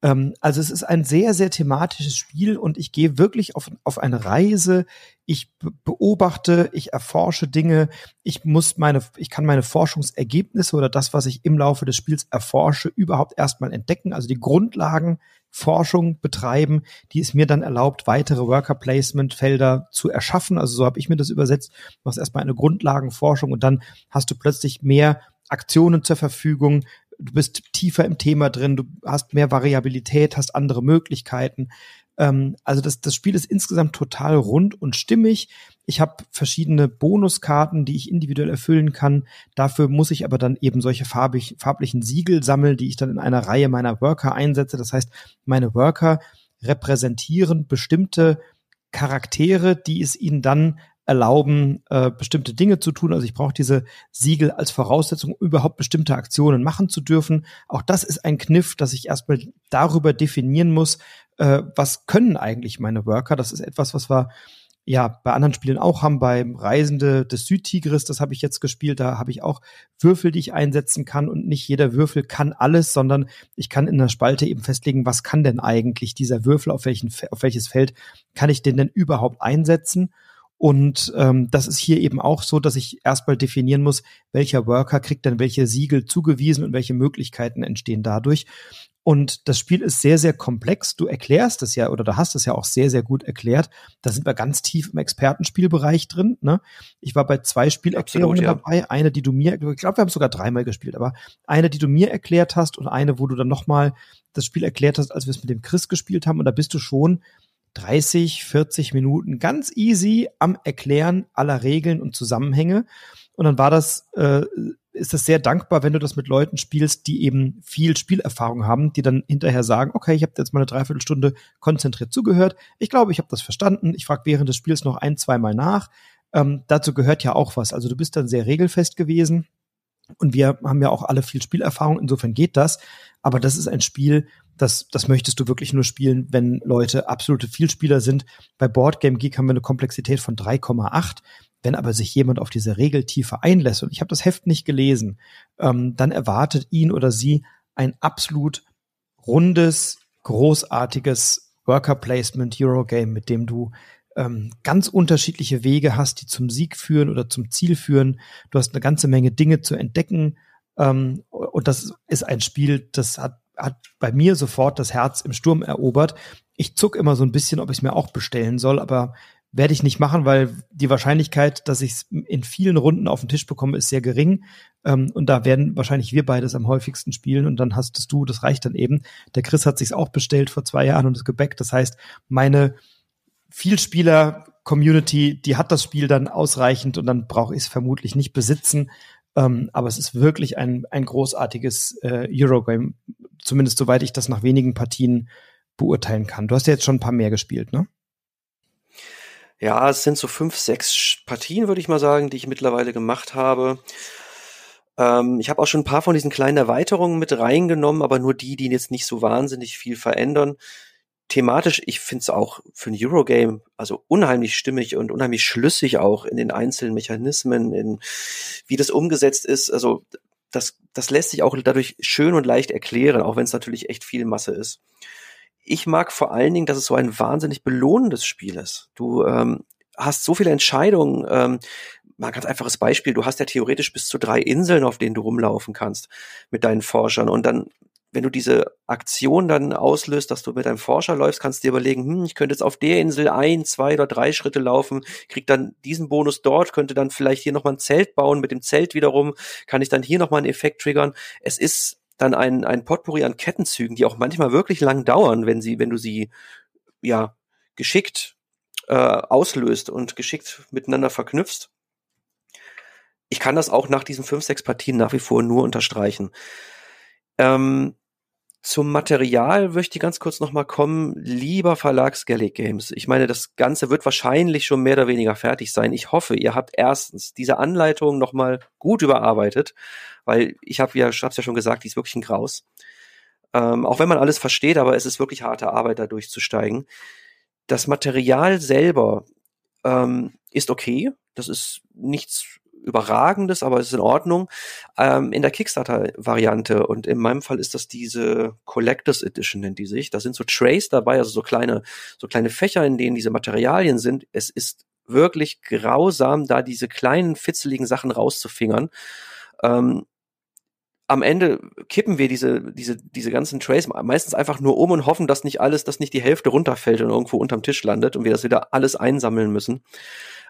Ähm, also es ist ein sehr, sehr thematisches Spiel und ich gehe wirklich auf, auf eine Reise. Ich beobachte, ich erforsche Dinge. Ich muss meine, ich kann meine Forschungsergebnisse oder das, was ich im Laufe des Spiels erforsche, überhaupt erstmal entdecken. Also die Grundlagen Forschung betreiben, die es mir dann erlaubt, weitere Worker Placement Felder zu erschaffen. Also so habe ich mir das übersetzt. Du machst erstmal eine Grundlagenforschung und dann hast du plötzlich mehr Aktionen zur Verfügung, du bist tiefer im Thema drin, du hast mehr Variabilität, hast andere Möglichkeiten. Ähm, also das, das Spiel ist insgesamt total rund und stimmig. Ich habe verschiedene Bonuskarten, die ich individuell erfüllen kann. Dafür muss ich aber dann eben solche farbig, farblichen Siegel sammeln, die ich dann in einer Reihe meiner Worker einsetze. Das heißt, meine Worker repräsentieren bestimmte Charaktere, die es ihnen dann erlauben, äh, bestimmte Dinge zu tun. Also ich brauche diese Siegel als Voraussetzung, um überhaupt bestimmte Aktionen machen zu dürfen. Auch das ist ein Kniff, dass ich erstmal darüber definieren muss, äh, was können eigentlich meine Worker. Das ist etwas, was wir ja bei anderen Spielen auch haben. Beim Reisende des Südtigris, das habe ich jetzt gespielt, da habe ich auch Würfel, die ich einsetzen kann und nicht jeder Würfel kann alles, sondern ich kann in der Spalte eben festlegen, was kann denn eigentlich dieser Würfel, auf, welchen, auf welches Feld kann ich den denn überhaupt einsetzen. Und ähm, das ist hier eben auch so, dass ich erstmal definieren muss, welcher Worker kriegt dann welche Siegel zugewiesen und welche Möglichkeiten entstehen dadurch. Und das Spiel ist sehr, sehr komplex. Du erklärst es ja oder du hast es ja auch sehr, sehr gut erklärt. Da sind wir ganz tief im Expertenspielbereich drin. Ne? Ich war bei zwei Spielerklärungen Absolut, ja. dabei. Eine, die du mir, ich glaube, wir haben sogar dreimal gespielt, aber eine, die du mir erklärt hast und eine, wo du dann nochmal das Spiel erklärt hast, als wir es mit dem Chris gespielt haben. Und da bist du schon 30, 40 Minuten ganz easy am Erklären aller Regeln und Zusammenhänge. Und dann war das, äh, ist das sehr dankbar, wenn du das mit Leuten spielst, die eben viel Spielerfahrung haben, die dann hinterher sagen, okay, ich habe jetzt mal eine Dreiviertelstunde konzentriert zugehört. Ich glaube, ich habe das verstanden. Ich frage während des Spiels noch ein, zweimal nach. Ähm, dazu gehört ja auch was. Also du bist dann sehr regelfest gewesen. Und wir haben ja auch alle viel Spielerfahrung, insofern geht das. Aber das ist ein Spiel, das, das möchtest du wirklich nur spielen, wenn Leute absolute Vielspieler sind. Bei Boardgame Geek haben wir eine Komplexität von 3,8. Wenn aber sich jemand auf diese Regeltiefe einlässt, und ich habe das Heft nicht gelesen, ähm, dann erwartet ihn oder sie ein absolut rundes, großartiges Worker Placement Eurogame, mit dem du ähm, ganz unterschiedliche Wege hast, die zum Sieg führen oder zum Ziel führen. Du hast eine ganze Menge Dinge zu entdecken. Ähm, und das ist ein Spiel, das hat hat bei mir sofort das Herz im Sturm erobert. Ich zuck immer so ein bisschen, ob ich es mir auch bestellen soll, aber werde ich nicht machen, weil die Wahrscheinlichkeit, dass ich es in vielen Runden auf den Tisch bekomme, ist sehr gering. Ähm, und da werden wahrscheinlich wir beides am häufigsten spielen und dann hast du, das reicht dann eben. Der Chris hat sich's auch bestellt vor zwei Jahren und ist gebackt. Das heißt, meine Vielspieler-Community, die hat das Spiel dann ausreichend und dann brauche ich es vermutlich nicht besitzen. Ähm, aber es ist wirklich ein, ein großartiges äh, Eurogame, zumindest soweit ich das nach wenigen Partien beurteilen kann. Du hast ja jetzt schon ein paar mehr gespielt, ne? Ja, es sind so fünf, sechs Partien, würde ich mal sagen, die ich mittlerweile gemacht habe. Ähm, ich habe auch schon ein paar von diesen kleinen Erweiterungen mit reingenommen, aber nur die, die jetzt nicht so wahnsinnig viel verändern thematisch, ich finde es auch für ein Eurogame, also unheimlich stimmig und unheimlich schlüssig auch in den einzelnen Mechanismen, in wie das umgesetzt ist. Also das, das lässt sich auch dadurch schön und leicht erklären, auch wenn es natürlich echt viel Masse ist. Ich mag vor allen Dingen, dass es so ein wahnsinnig belohnendes Spiel ist. Du ähm, hast so viele Entscheidungen. Ähm, mal ein ganz einfaches Beispiel. Du hast ja theoretisch bis zu drei Inseln, auf denen du rumlaufen kannst mit deinen Forschern. Und dann wenn du diese Aktion dann auslöst, dass du mit einem Forscher läufst, kannst du dir überlegen, hm, ich könnte jetzt auf der Insel ein, zwei oder drei Schritte laufen, krieg dann diesen Bonus dort, könnte dann vielleicht hier nochmal ein Zelt bauen, mit dem Zelt wiederum kann ich dann hier nochmal einen Effekt triggern. Es ist dann ein, ein Potpourri an Kettenzügen, die auch manchmal wirklich lang dauern, wenn sie, wenn du sie, ja, geschickt äh, auslöst und geschickt miteinander verknüpfst. ich kann das auch nach diesen fünf, sechs Partien nach wie vor nur unterstreichen. Ähm, zum Material möchte ich ganz kurz nochmal kommen. Lieber Verlag Skellig Games. Ich meine, das Ganze wird wahrscheinlich schon mehr oder weniger fertig sein. Ich hoffe, ihr habt erstens diese Anleitung nochmal gut überarbeitet, weil ich habe ja, hab's ja schon gesagt, die ist wirklich ein Graus. Ähm, auch wenn man alles versteht, aber es ist wirklich harte Arbeit, da durchzusteigen. Das Material selber ähm, ist okay. Das ist nichts Überragendes, aber es ist in Ordnung. Ähm, in der Kickstarter-Variante und in meinem Fall ist das diese Collectors Edition, nennt die sich. Da sind so Trays dabei, also so kleine, so kleine Fächer, in denen diese Materialien sind. Es ist wirklich grausam, da diese kleinen fitzeligen Sachen rauszufingern. Ähm, am Ende kippen wir diese, diese, diese ganzen Trays meistens einfach nur um und hoffen, dass nicht alles, dass nicht die Hälfte runterfällt und irgendwo unterm Tisch landet und wir das wieder alles einsammeln müssen.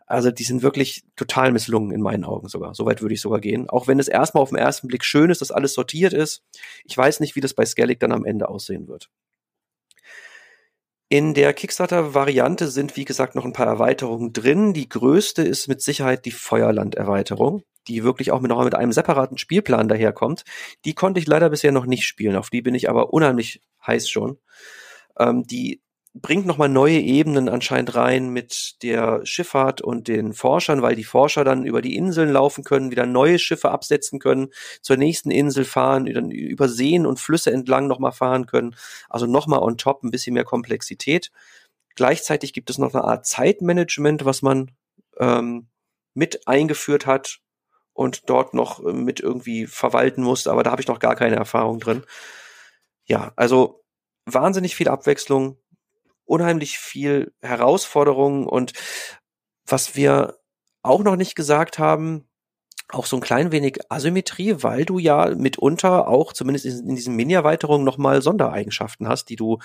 Also die sind wirklich total misslungen in meinen Augen sogar. Soweit würde ich sogar gehen. Auch wenn es erstmal auf den ersten Blick schön ist, dass alles sortiert ist. Ich weiß nicht, wie das bei Skellig dann am Ende aussehen wird. In der Kickstarter-Variante sind, wie gesagt, noch ein paar Erweiterungen drin. Die größte ist mit Sicherheit die Feuerland-Erweiterung, die wirklich auch mit, noch mit einem separaten Spielplan daherkommt. Die konnte ich leider bisher noch nicht spielen. Auf die bin ich aber unheimlich heiß schon. Ähm, die bringt nochmal neue Ebenen anscheinend rein mit der Schifffahrt und den Forschern, weil die Forscher dann über die Inseln laufen können, wieder neue Schiffe absetzen können, zur nächsten Insel fahren, über Seen und Flüsse entlang nochmal fahren können. Also nochmal on top ein bisschen mehr Komplexität. Gleichzeitig gibt es noch eine Art Zeitmanagement, was man ähm, mit eingeführt hat und dort noch äh, mit irgendwie verwalten muss, aber da habe ich noch gar keine Erfahrung drin. Ja, also wahnsinnig viel Abwechslung, unheimlich viel Herausforderungen und was wir auch noch nicht gesagt haben, auch so ein klein wenig Asymmetrie, weil du ja mitunter auch, zumindest in, diesen Mini-Erweiterungen, nochmal Sondereigenschaften hast, die du,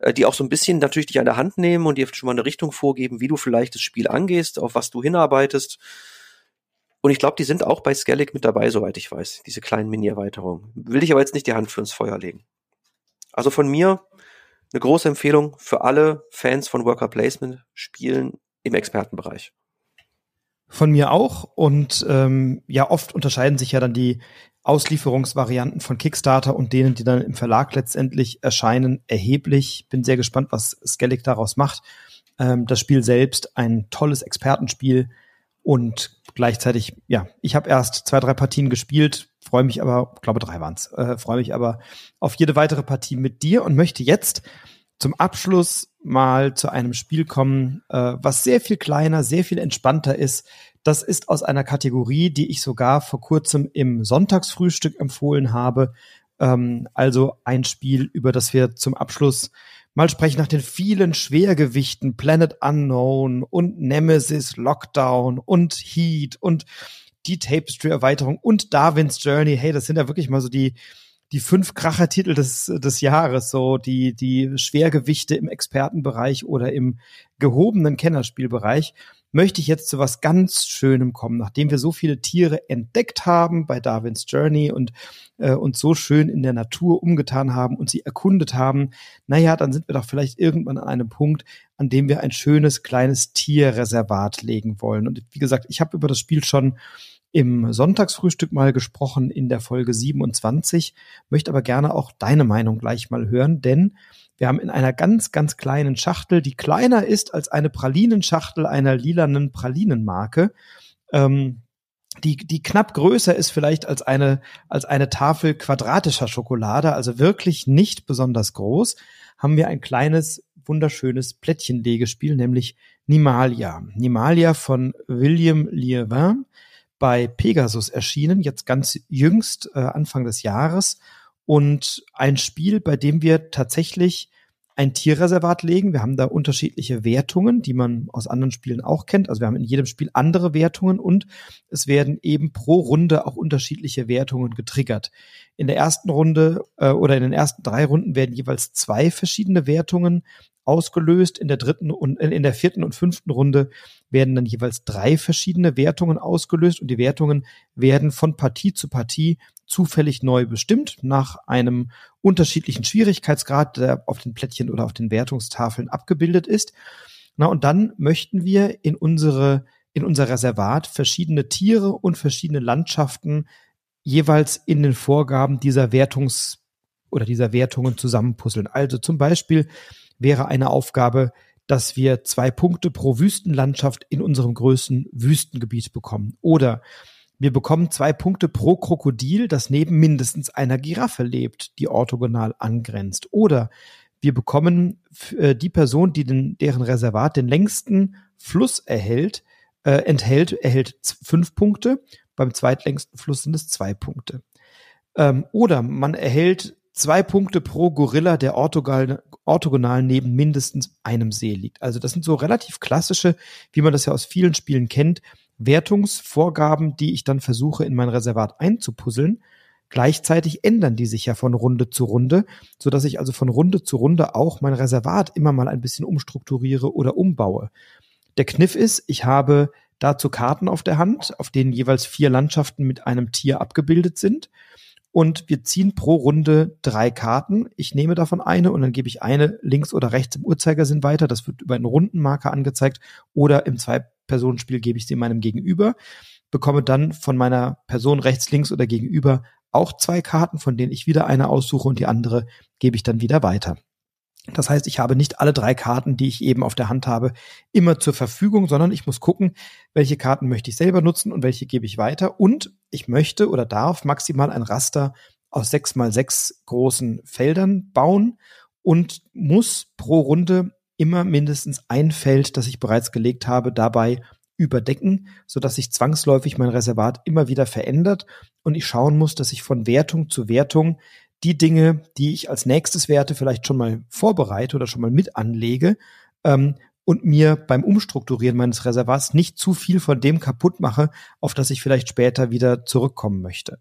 äh, die auch so ein bisschen natürlich dich an der Hand nehmen und dir schon mal eine Richtung vorgeben, wie du vielleicht das Spiel angehst, auf was du hinarbeitest. Und ich glaube, die sind auch bei Skellig mit dabei, soweit ich weiß, diese kleinen Mini-Erweiterungen. Will ich aber jetzt nicht die Hand für ins Feuer legen. Also von mir eine große Empfehlung für alle Fans von Worker Placement Spielen im Expertenbereich. Von mir auch. Und ähm, ja, oft unterscheiden sich ja dann die Auslieferungsvarianten von Kickstarter und denen, die dann im Verlag letztendlich erscheinen, erheblich. Bin sehr gespannt, was Skellig daraus macht. Ähm, das Spiel selbst ein tolles Expertenspiel und gleichzeitig, ja, ich habe erst zwei, drei Partien gespielt, freue mich aber, glaube drei waren's, äh, freue mich aber auf jede weitere Partie mit dir und möchte jetzt zum Abschluss mal zu einem Spiel kommen, äh, was sehr viel kleiner, sehr viel entspannter ist. Das ist aus einer Kategorie, die ich sogar vor kurzem im Sonntagsfrühstück empfohlen habe. Ähm, also ein Spiel, über das wir zum Abschluss mal sprechen nach den vielen Schwergewichten Planet Unknown und Nemesis Lockdown und Heat und die Tapestry-Erweiterung und Darwin's Journey. Hey, das sind ja wirklich mal so die, die fünf Krachertitel des, des Jahres, so die, die Schwergewichte im Expertenbereich oder im gehobenen Kennerspielbereich möchte ich jetzt zu was ganz Schönem kommen, nachdem wir so viele Tiere entdeckt haben bei Darwins Journey und äh, uns so schön in der Natur umgetan haben und sie erkundet haben. Naja, dann sind wir doch vielleicht irgendwann an einem Punkt, an dem wir ein schönes kleines Tierreservat legen wollen. Und wie gesagt, ich habe über das Spiel schon im Sonntagsfrühstück mal gesprochen in der Folge 27, möchte aber gerne auch deine Meinung gleich mal hören, denn wir haben in einer ganz, ganz kleinen Schachtel, die kleiner ist als eine Pralinenschachtel einer lilanen Pralinenmarke, ähm, die, die knapp größer ist vielleicht als eine, als eine Tafel quadratischer Schokolade, also wirklich nicht besonders groß, haben wir ein kleines, wunderschönes Plättchenlegespiel, nämlich Nimalia. Nimalia von William Lievin bei Pegasus erschienen, jetzt ganz jüngst, äh, Anfang des Jahres. Und ein Spiel, bei dem wir tatsächlich ein Tierreservat legen. Wir haben da unterschiedliche Wertungen, die man aus anderen Spielen auch kennt. Also wir haben in jedem Spiel andere Wertungen und es werden eben pro Runde auch unterschiedliche Wertungen getriggert. In der ersten Runde äh, oder in den ersten drei Runden werden jeweils zwei verschiedene Wertungen ausgelöst. In der dritten und in der vierten und fünften Runde werden dann jeweils drei verschiedene Wertungen ausgelöst und die Wertungen werden von Partie zu Partie zufällig neu bestimmt nach einem unterschiedlichen Schwierigkeitsgrad, der auf den Plättchen oder auf den Wertungstafeln abgebildet ist. Na, und dann möchten wir in unsere in unser Reservat verschiedene Tiere und verschiedene Landschaften jeweils in den Vorgaben dieser Wertungs- oder dieser Wertungen zusammenpuzzeln. Also zum Beispiel wäre eine Aufgabe, dass wir zwei Punkte pro Wüstenlandschaft in unserem größten Wüstengebiet bekommen. Oder wir bekommen zwei Punkte pro Krokodil, das neben mindestens einer Giraffe lebt, die orthogonal angrenzt. Oder wir bekommen äh, die Person, die den, deren Reservat den längsten Fluss erhält, äh, enthält, erhält fünf Punkte. Beim zweitlängsten Fluss sind es zwei Punkte. Ähm, oder man erhält zwei Punkte pro Gorilla, der orthogonal, orthogonal neben mindestens einem See liegt. Also das sind so relativ klassische, wie man das ja aus vielen Spielen kennt, Wertungsvorgaben, die ich dann versuche in mein Reservat einzupuzzeln. Gleichzeitig ändern die sich ja von Runde zu Runde, so dass ich also von Runde zu Runde auch mein Reservat immer mal ein bisschen umstrukturiere oder umbaue. Der Kniff ist, ich habe dazu Karten auf der Hand, auf denen jeweils vier Landschaften mit einem Tier abgebildet sind und wir ziehen pro Runde drei Karten. Ich nehme davon eine und dann gebe ich eine links oder rechts im Uhrzeigersinn weiter. Das wird über einen Rundenmarker angezeigt oder im Zwei-Personen-Spiel gebe ich sie meinem Gegenüber, bekomme dann von meiner Person rechts, links oder gegenüber auch zwei Karten, von denen ich wieder eine aussuche und die andere gebe ich dann wieder weiter. Das heißt, ich habe nicht alle drei Karten, die ich eben auf der Hand habe, immer zur Verfügung, sondern ich muss gucken, welche Karten möchte ich selber nutzen und welche gebe ich weiter. Und ich möchte oder darf maximal ein Raster aus sechs mal sechs großen Feldern bauen und muss pro Runde immer mindestens ein Feld, das ich bereits gelegt habe, dabei überdecken, so dass sich zwangsläufig mein Reservat immer wieder verändert und ich schauen muss, dass ich von Wertung zu Wertung die Dinge, die ich als nächstes Werte vielleicht schon mal vorbereite oder schon mal mit anlege ähm, und mir beim Umstrukturieren meines Reservats nicht zu viel von dem kaputt mache, auf das ich vielleicht später wieder zurückkommen möchte.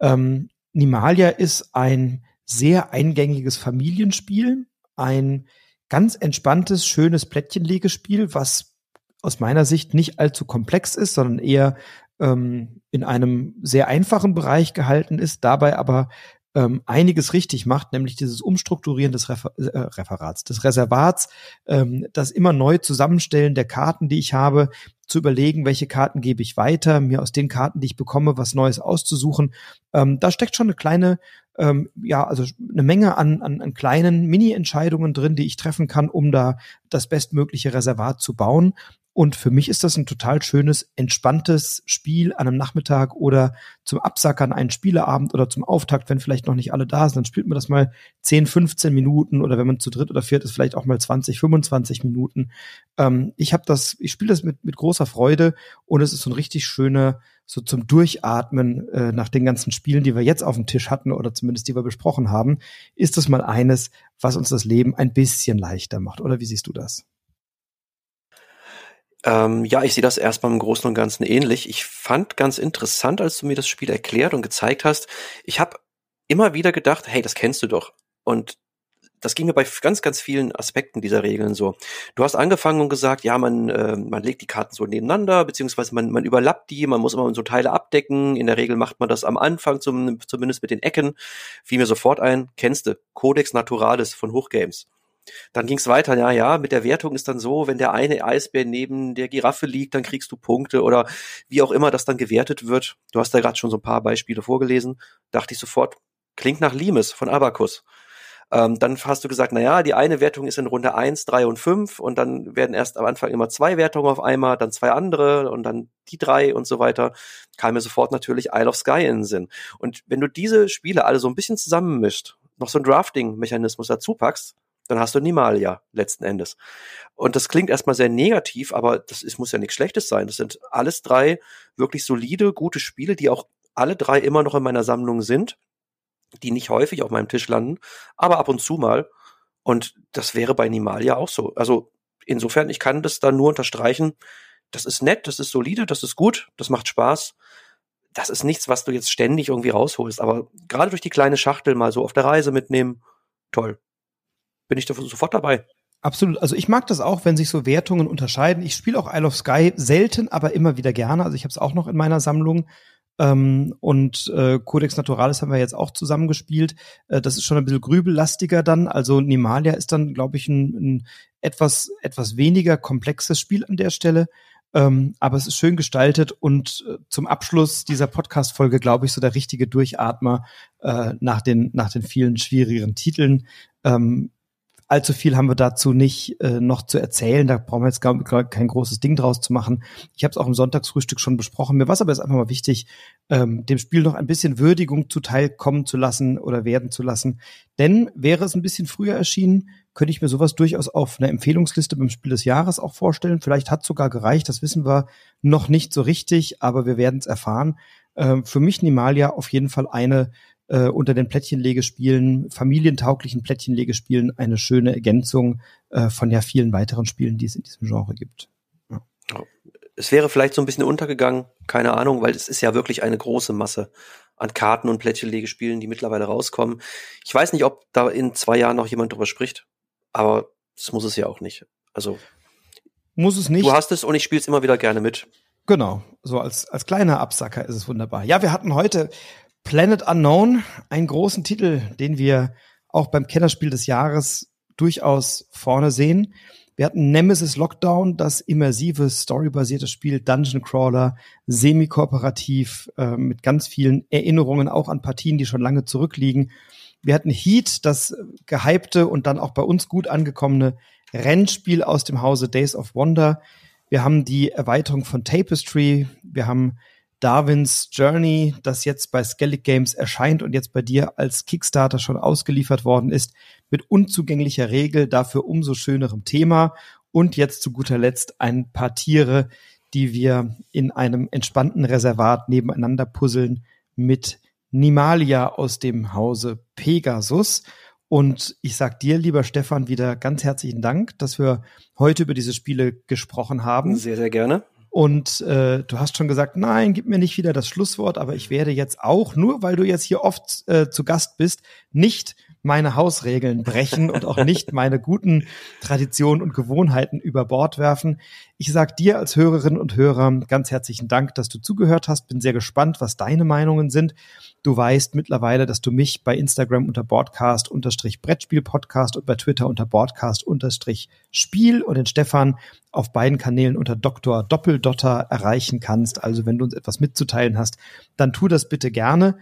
Ähm, Nimalia ist ein sehr eingängiges Familienspiel, ein ganz entspanntes, schönes Plättchenlegespiel, was aus meiner Sicht nicht allzu komplex ist, sondern eher ähm, in einem sehr einfachen Bereich gehalten ist, dabei aber ähm, einiges richtig macht, nämlich dieses Umstrukturieren des Refer äh, Referats, des Reservats, ähm, das immer neu Zusammenstellen der Karten, die ich habe, zu überlegen, welche Karten gebe ich weiter, mir aus den Karten, die ich bekomme, was Neues auszusuchen. Ähm, da steckt schon eine kleine, ähm, ja, also eine Menge an, an, an kleinen Mini-Entscheidungen drin, die ich treffen kann, um da das bestmögliche Reservat zu bauen. Und für mich ist das ein total schönes, entspanntes Spiel an einem Nachmittag oder zum Absackern einen Spieleabend oder zum Auftakt, wenn vielleicht noch nicht alle da sind. Dann spielt man das mal 10, 15 Minuten oder wenn man zu dritt oder viert ist, vielleicht auch mal 20, 25 Minuten. Ähm, ich habe das, ich spiele das mit, mit großer Freude und es ist so ein richtig schöner, so zum Durchatmen äh, nach den ganzen Spielen, die wir jetzt auf dem Tisch hatten oder zumindest die wir besprochen haben, ist das mal eines, was uns das Leben ein bisschen leichter macht. Oder wie siehst du das? Ähm, ja, ich sehe das erstmal im Großen und Ganzen ähnlich. Ich fand ganz interessant, als du mir das Spiel erklärt und gezeigt hast. Ich habe immer wieder gedacht, hey, das kennst du doch. Und das ging mir bei ganz, ganz vielen Aspekten dieser Regeln so. Du hast angefangen und gesagt, ja, man, äh, man legt die Karten so nebeneinander, beziehungsweise man, man überlappt die, man muss immer so Teile abdecken. In der Regel macht man das am Anfang, zum, zumindest mit den Ecken. Fiel mir sofort ein, kennst du, Codex Naturalis von Hochgames. Dann ging es weiter, ja, ja, mit der Wertung ist dann so, wenn der eine Eisbär neben der Giraffe liegt, dann kriegst du Punkte oder wie auch immer das dann gewertet wird. Du hast da gerade schon so ein paar Beispiele vorgelesen, dachte ich sofort, klingt nach Limes von Abacus. Ähm, dann hast du gesagt, na ja, die eine Wertung ist in Runde eins, drei und fünf und dann werden erst am Anfang immer zwei Wertungen auf einmal, dann zwei andere und dann die drei und so weiter. Kam mir sofort natürlich Isle of Sky in den Sinn. Und wenn du diese Spiele alle so ein bisschen zusammenmischt, noch so ein Drafting-Mechanismus dazu packst, dann hast du Nimalia letzten Endes. Und das klingt erstmal sehr negativ, aber das ist, muss ja nichts Schlechtes sein. Das sind alles drei wirklich solide, gute Spiele, die auch alle drei immer noch in meiner Sammlung sind, die nicht häufig auf meinem Tisch landen, aber ab und zu mal. Und das wäre bei Nimalia auch so. Also insofern, ich kann das da nur unterstreichen. Das ist nett, das ist solide, das ist gut, das macht Spaß. Das ist nichts, was du jetzt ständig irgendwie rausholst. Aber gerade durch die kleine Schachtel mal so auf der Reise mitnehmen, toll bin ich da sofort dabei. Absolut. Also ich mag das auch, wenn sich so Wertungen unterscheiden. Ich spiele auch Isle of Sky selten, aber immer wieder gerne. Also ich habe es auch noch in meiner Sammlung. Ähm, und äh, Codex Naturalis haben wir jetzt auch zusammengespielt. Äh, das ist schon ein bisschen grübellastiger dann. Also Nimalia ist dann, glaube ich, ein, ein etwas, etwas weniger komplexes Spiel an der Stelle. Ähm, aber es ist schön gestaltet und äh, zum Abschluss dieser Podcast-Folge, glaube ich, so der richtige Durchatmer äh, nach, den, nach den vielen schwierigeren Titeln. Ähm, allzu viel haben wir dazu nicht äh, noch zu erzählen. Da brauchen wir jetzt gar, gar kein großes Ding draus zu machen. Ich habe es auch im Sonntagsfrühstück schon besprochen. Mir war es aber jetzt einfach mal wichtig, ähm, dem Spiel noch ein bisschen Würdigung zuteilkommen zu lassen oder werden zu lassen. Denn wäre es ein bisschen früher erschienen, könnte ich mir sowas durchaus auf einer Empfehlungsliste beim Spiel des Jahres auch vorstellen. Vielleicht hat sogar gereicht, das wissen wir noch nicht so richtig, aber wir werden es erfahren. Ähm, für mich Nimalia auf jeden Fall eine äh, unter den Plättchenlegespielen, familientauglichen Plättchenlegespielen eine schöne Ergänzung äh, von ja vielen weiteren Spielen, die es in diesem Genre gibt. Ja. Es wäre vielleicht so ein bisschen untergegangen, keine Ahnung, weil es ist ja wirklich eine große Masse an Karten und Plättchenlegespielen, die mittlerweile rauskommen. Ich weiß nicht, ob da in zwei Jahren noch jemand drüber spricht, aber das muss es ja auch nicht. Also muss es nicht. Du hast es und ich spiele es immer wieder gerne mit. Genau, so als, als kleiner Absacker ist es wunderbar. Ja, wir hatten heute Planet Unknown, einen großen Titel, den wir auch beim Kennerspiel des Jahres durchaus vorne sehen. Wir hatten Nemesis Lockdown, das immersive, storybasierte Spiel, Dungeon Crawler, semi-kooperativ, äh, mit ganz vielen Erinnerungen auch an Partien, die schon lange zurückliegen. Wir hatten Heat, das gehypte und dann auch bei uns gut angekommene Rennspiel aus dem Hause Days of Wonder. Wir haben die Erweiterung von Tapestry. Wir haben Darwins Journey, das jetzt bei Skellig Games erscheint und jetzt bei dir als Kickstarter schon ausgeliefert worden ist, mit unzugänglicher Regel, dafür umso schönerem Thema. Und jetzt zu guter Letzt ein paar Tiere, die wir in einem entspannten Reservat nebeneinander puzzeln mit Nimalia aus dem Hause Pegasus. Und ich sag dir, lieber Stefan, wieder ganz herzlichen Dank, dass wir heute über diese Spiele gesprochen haben. Sehr, sehr gerne. Und äh, du hast schon gesagt, nein, gib mir nicht wieder das Schlusswort, aber ich werde jetzt auch, nur weil du jetzt hier oft äh, zu Gast bist, nicht meine Hausregeln brechen und auch nicht meine guten Traditionen und Gewohnheiten über Bord werfen. Ich sag dir als Hörerinnen und Hörer ganz herzlichen Dank, dass du zugehört hast. Bin sehr gespannt, was deine Meinungen sind. Du weißt mittlerweile, dass du mich bei Instagram unter Broadcast unterstrich Brettspiel Podcast und bei Twitter unter Broadcast unterstrich Spiel und den Stefan auf beiden Kanälen unter Dr. Doppeldotter erreichen kannst. Also wenn du uns etwas mitzuteilen hast, dann tu das bitte gerne.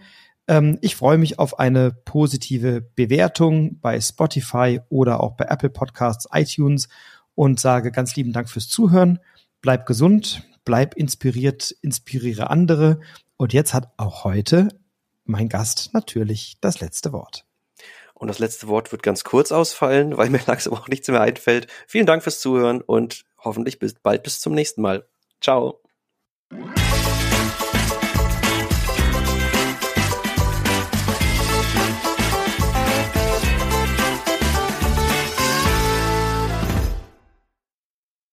Ähm, ich freue mich auf eine positive Bewertung bei Spotify oder auch bei Apple Podcasts, iTunes und sage ganz lieben Dank fürs Zuhören. Bleib gesund, bleib inspiriert, inspiriere andere. Und jetzt hat auch heute mein Gast natürlich das letzte Wort. Und das letzte Wort wird ganz kurz ausfallen, weil mir langsam auch nichts mehr einfällt. Vielen Dank fürs Zuhören und hoffentlich bis bald bis zum nächsten Mal. Ciao.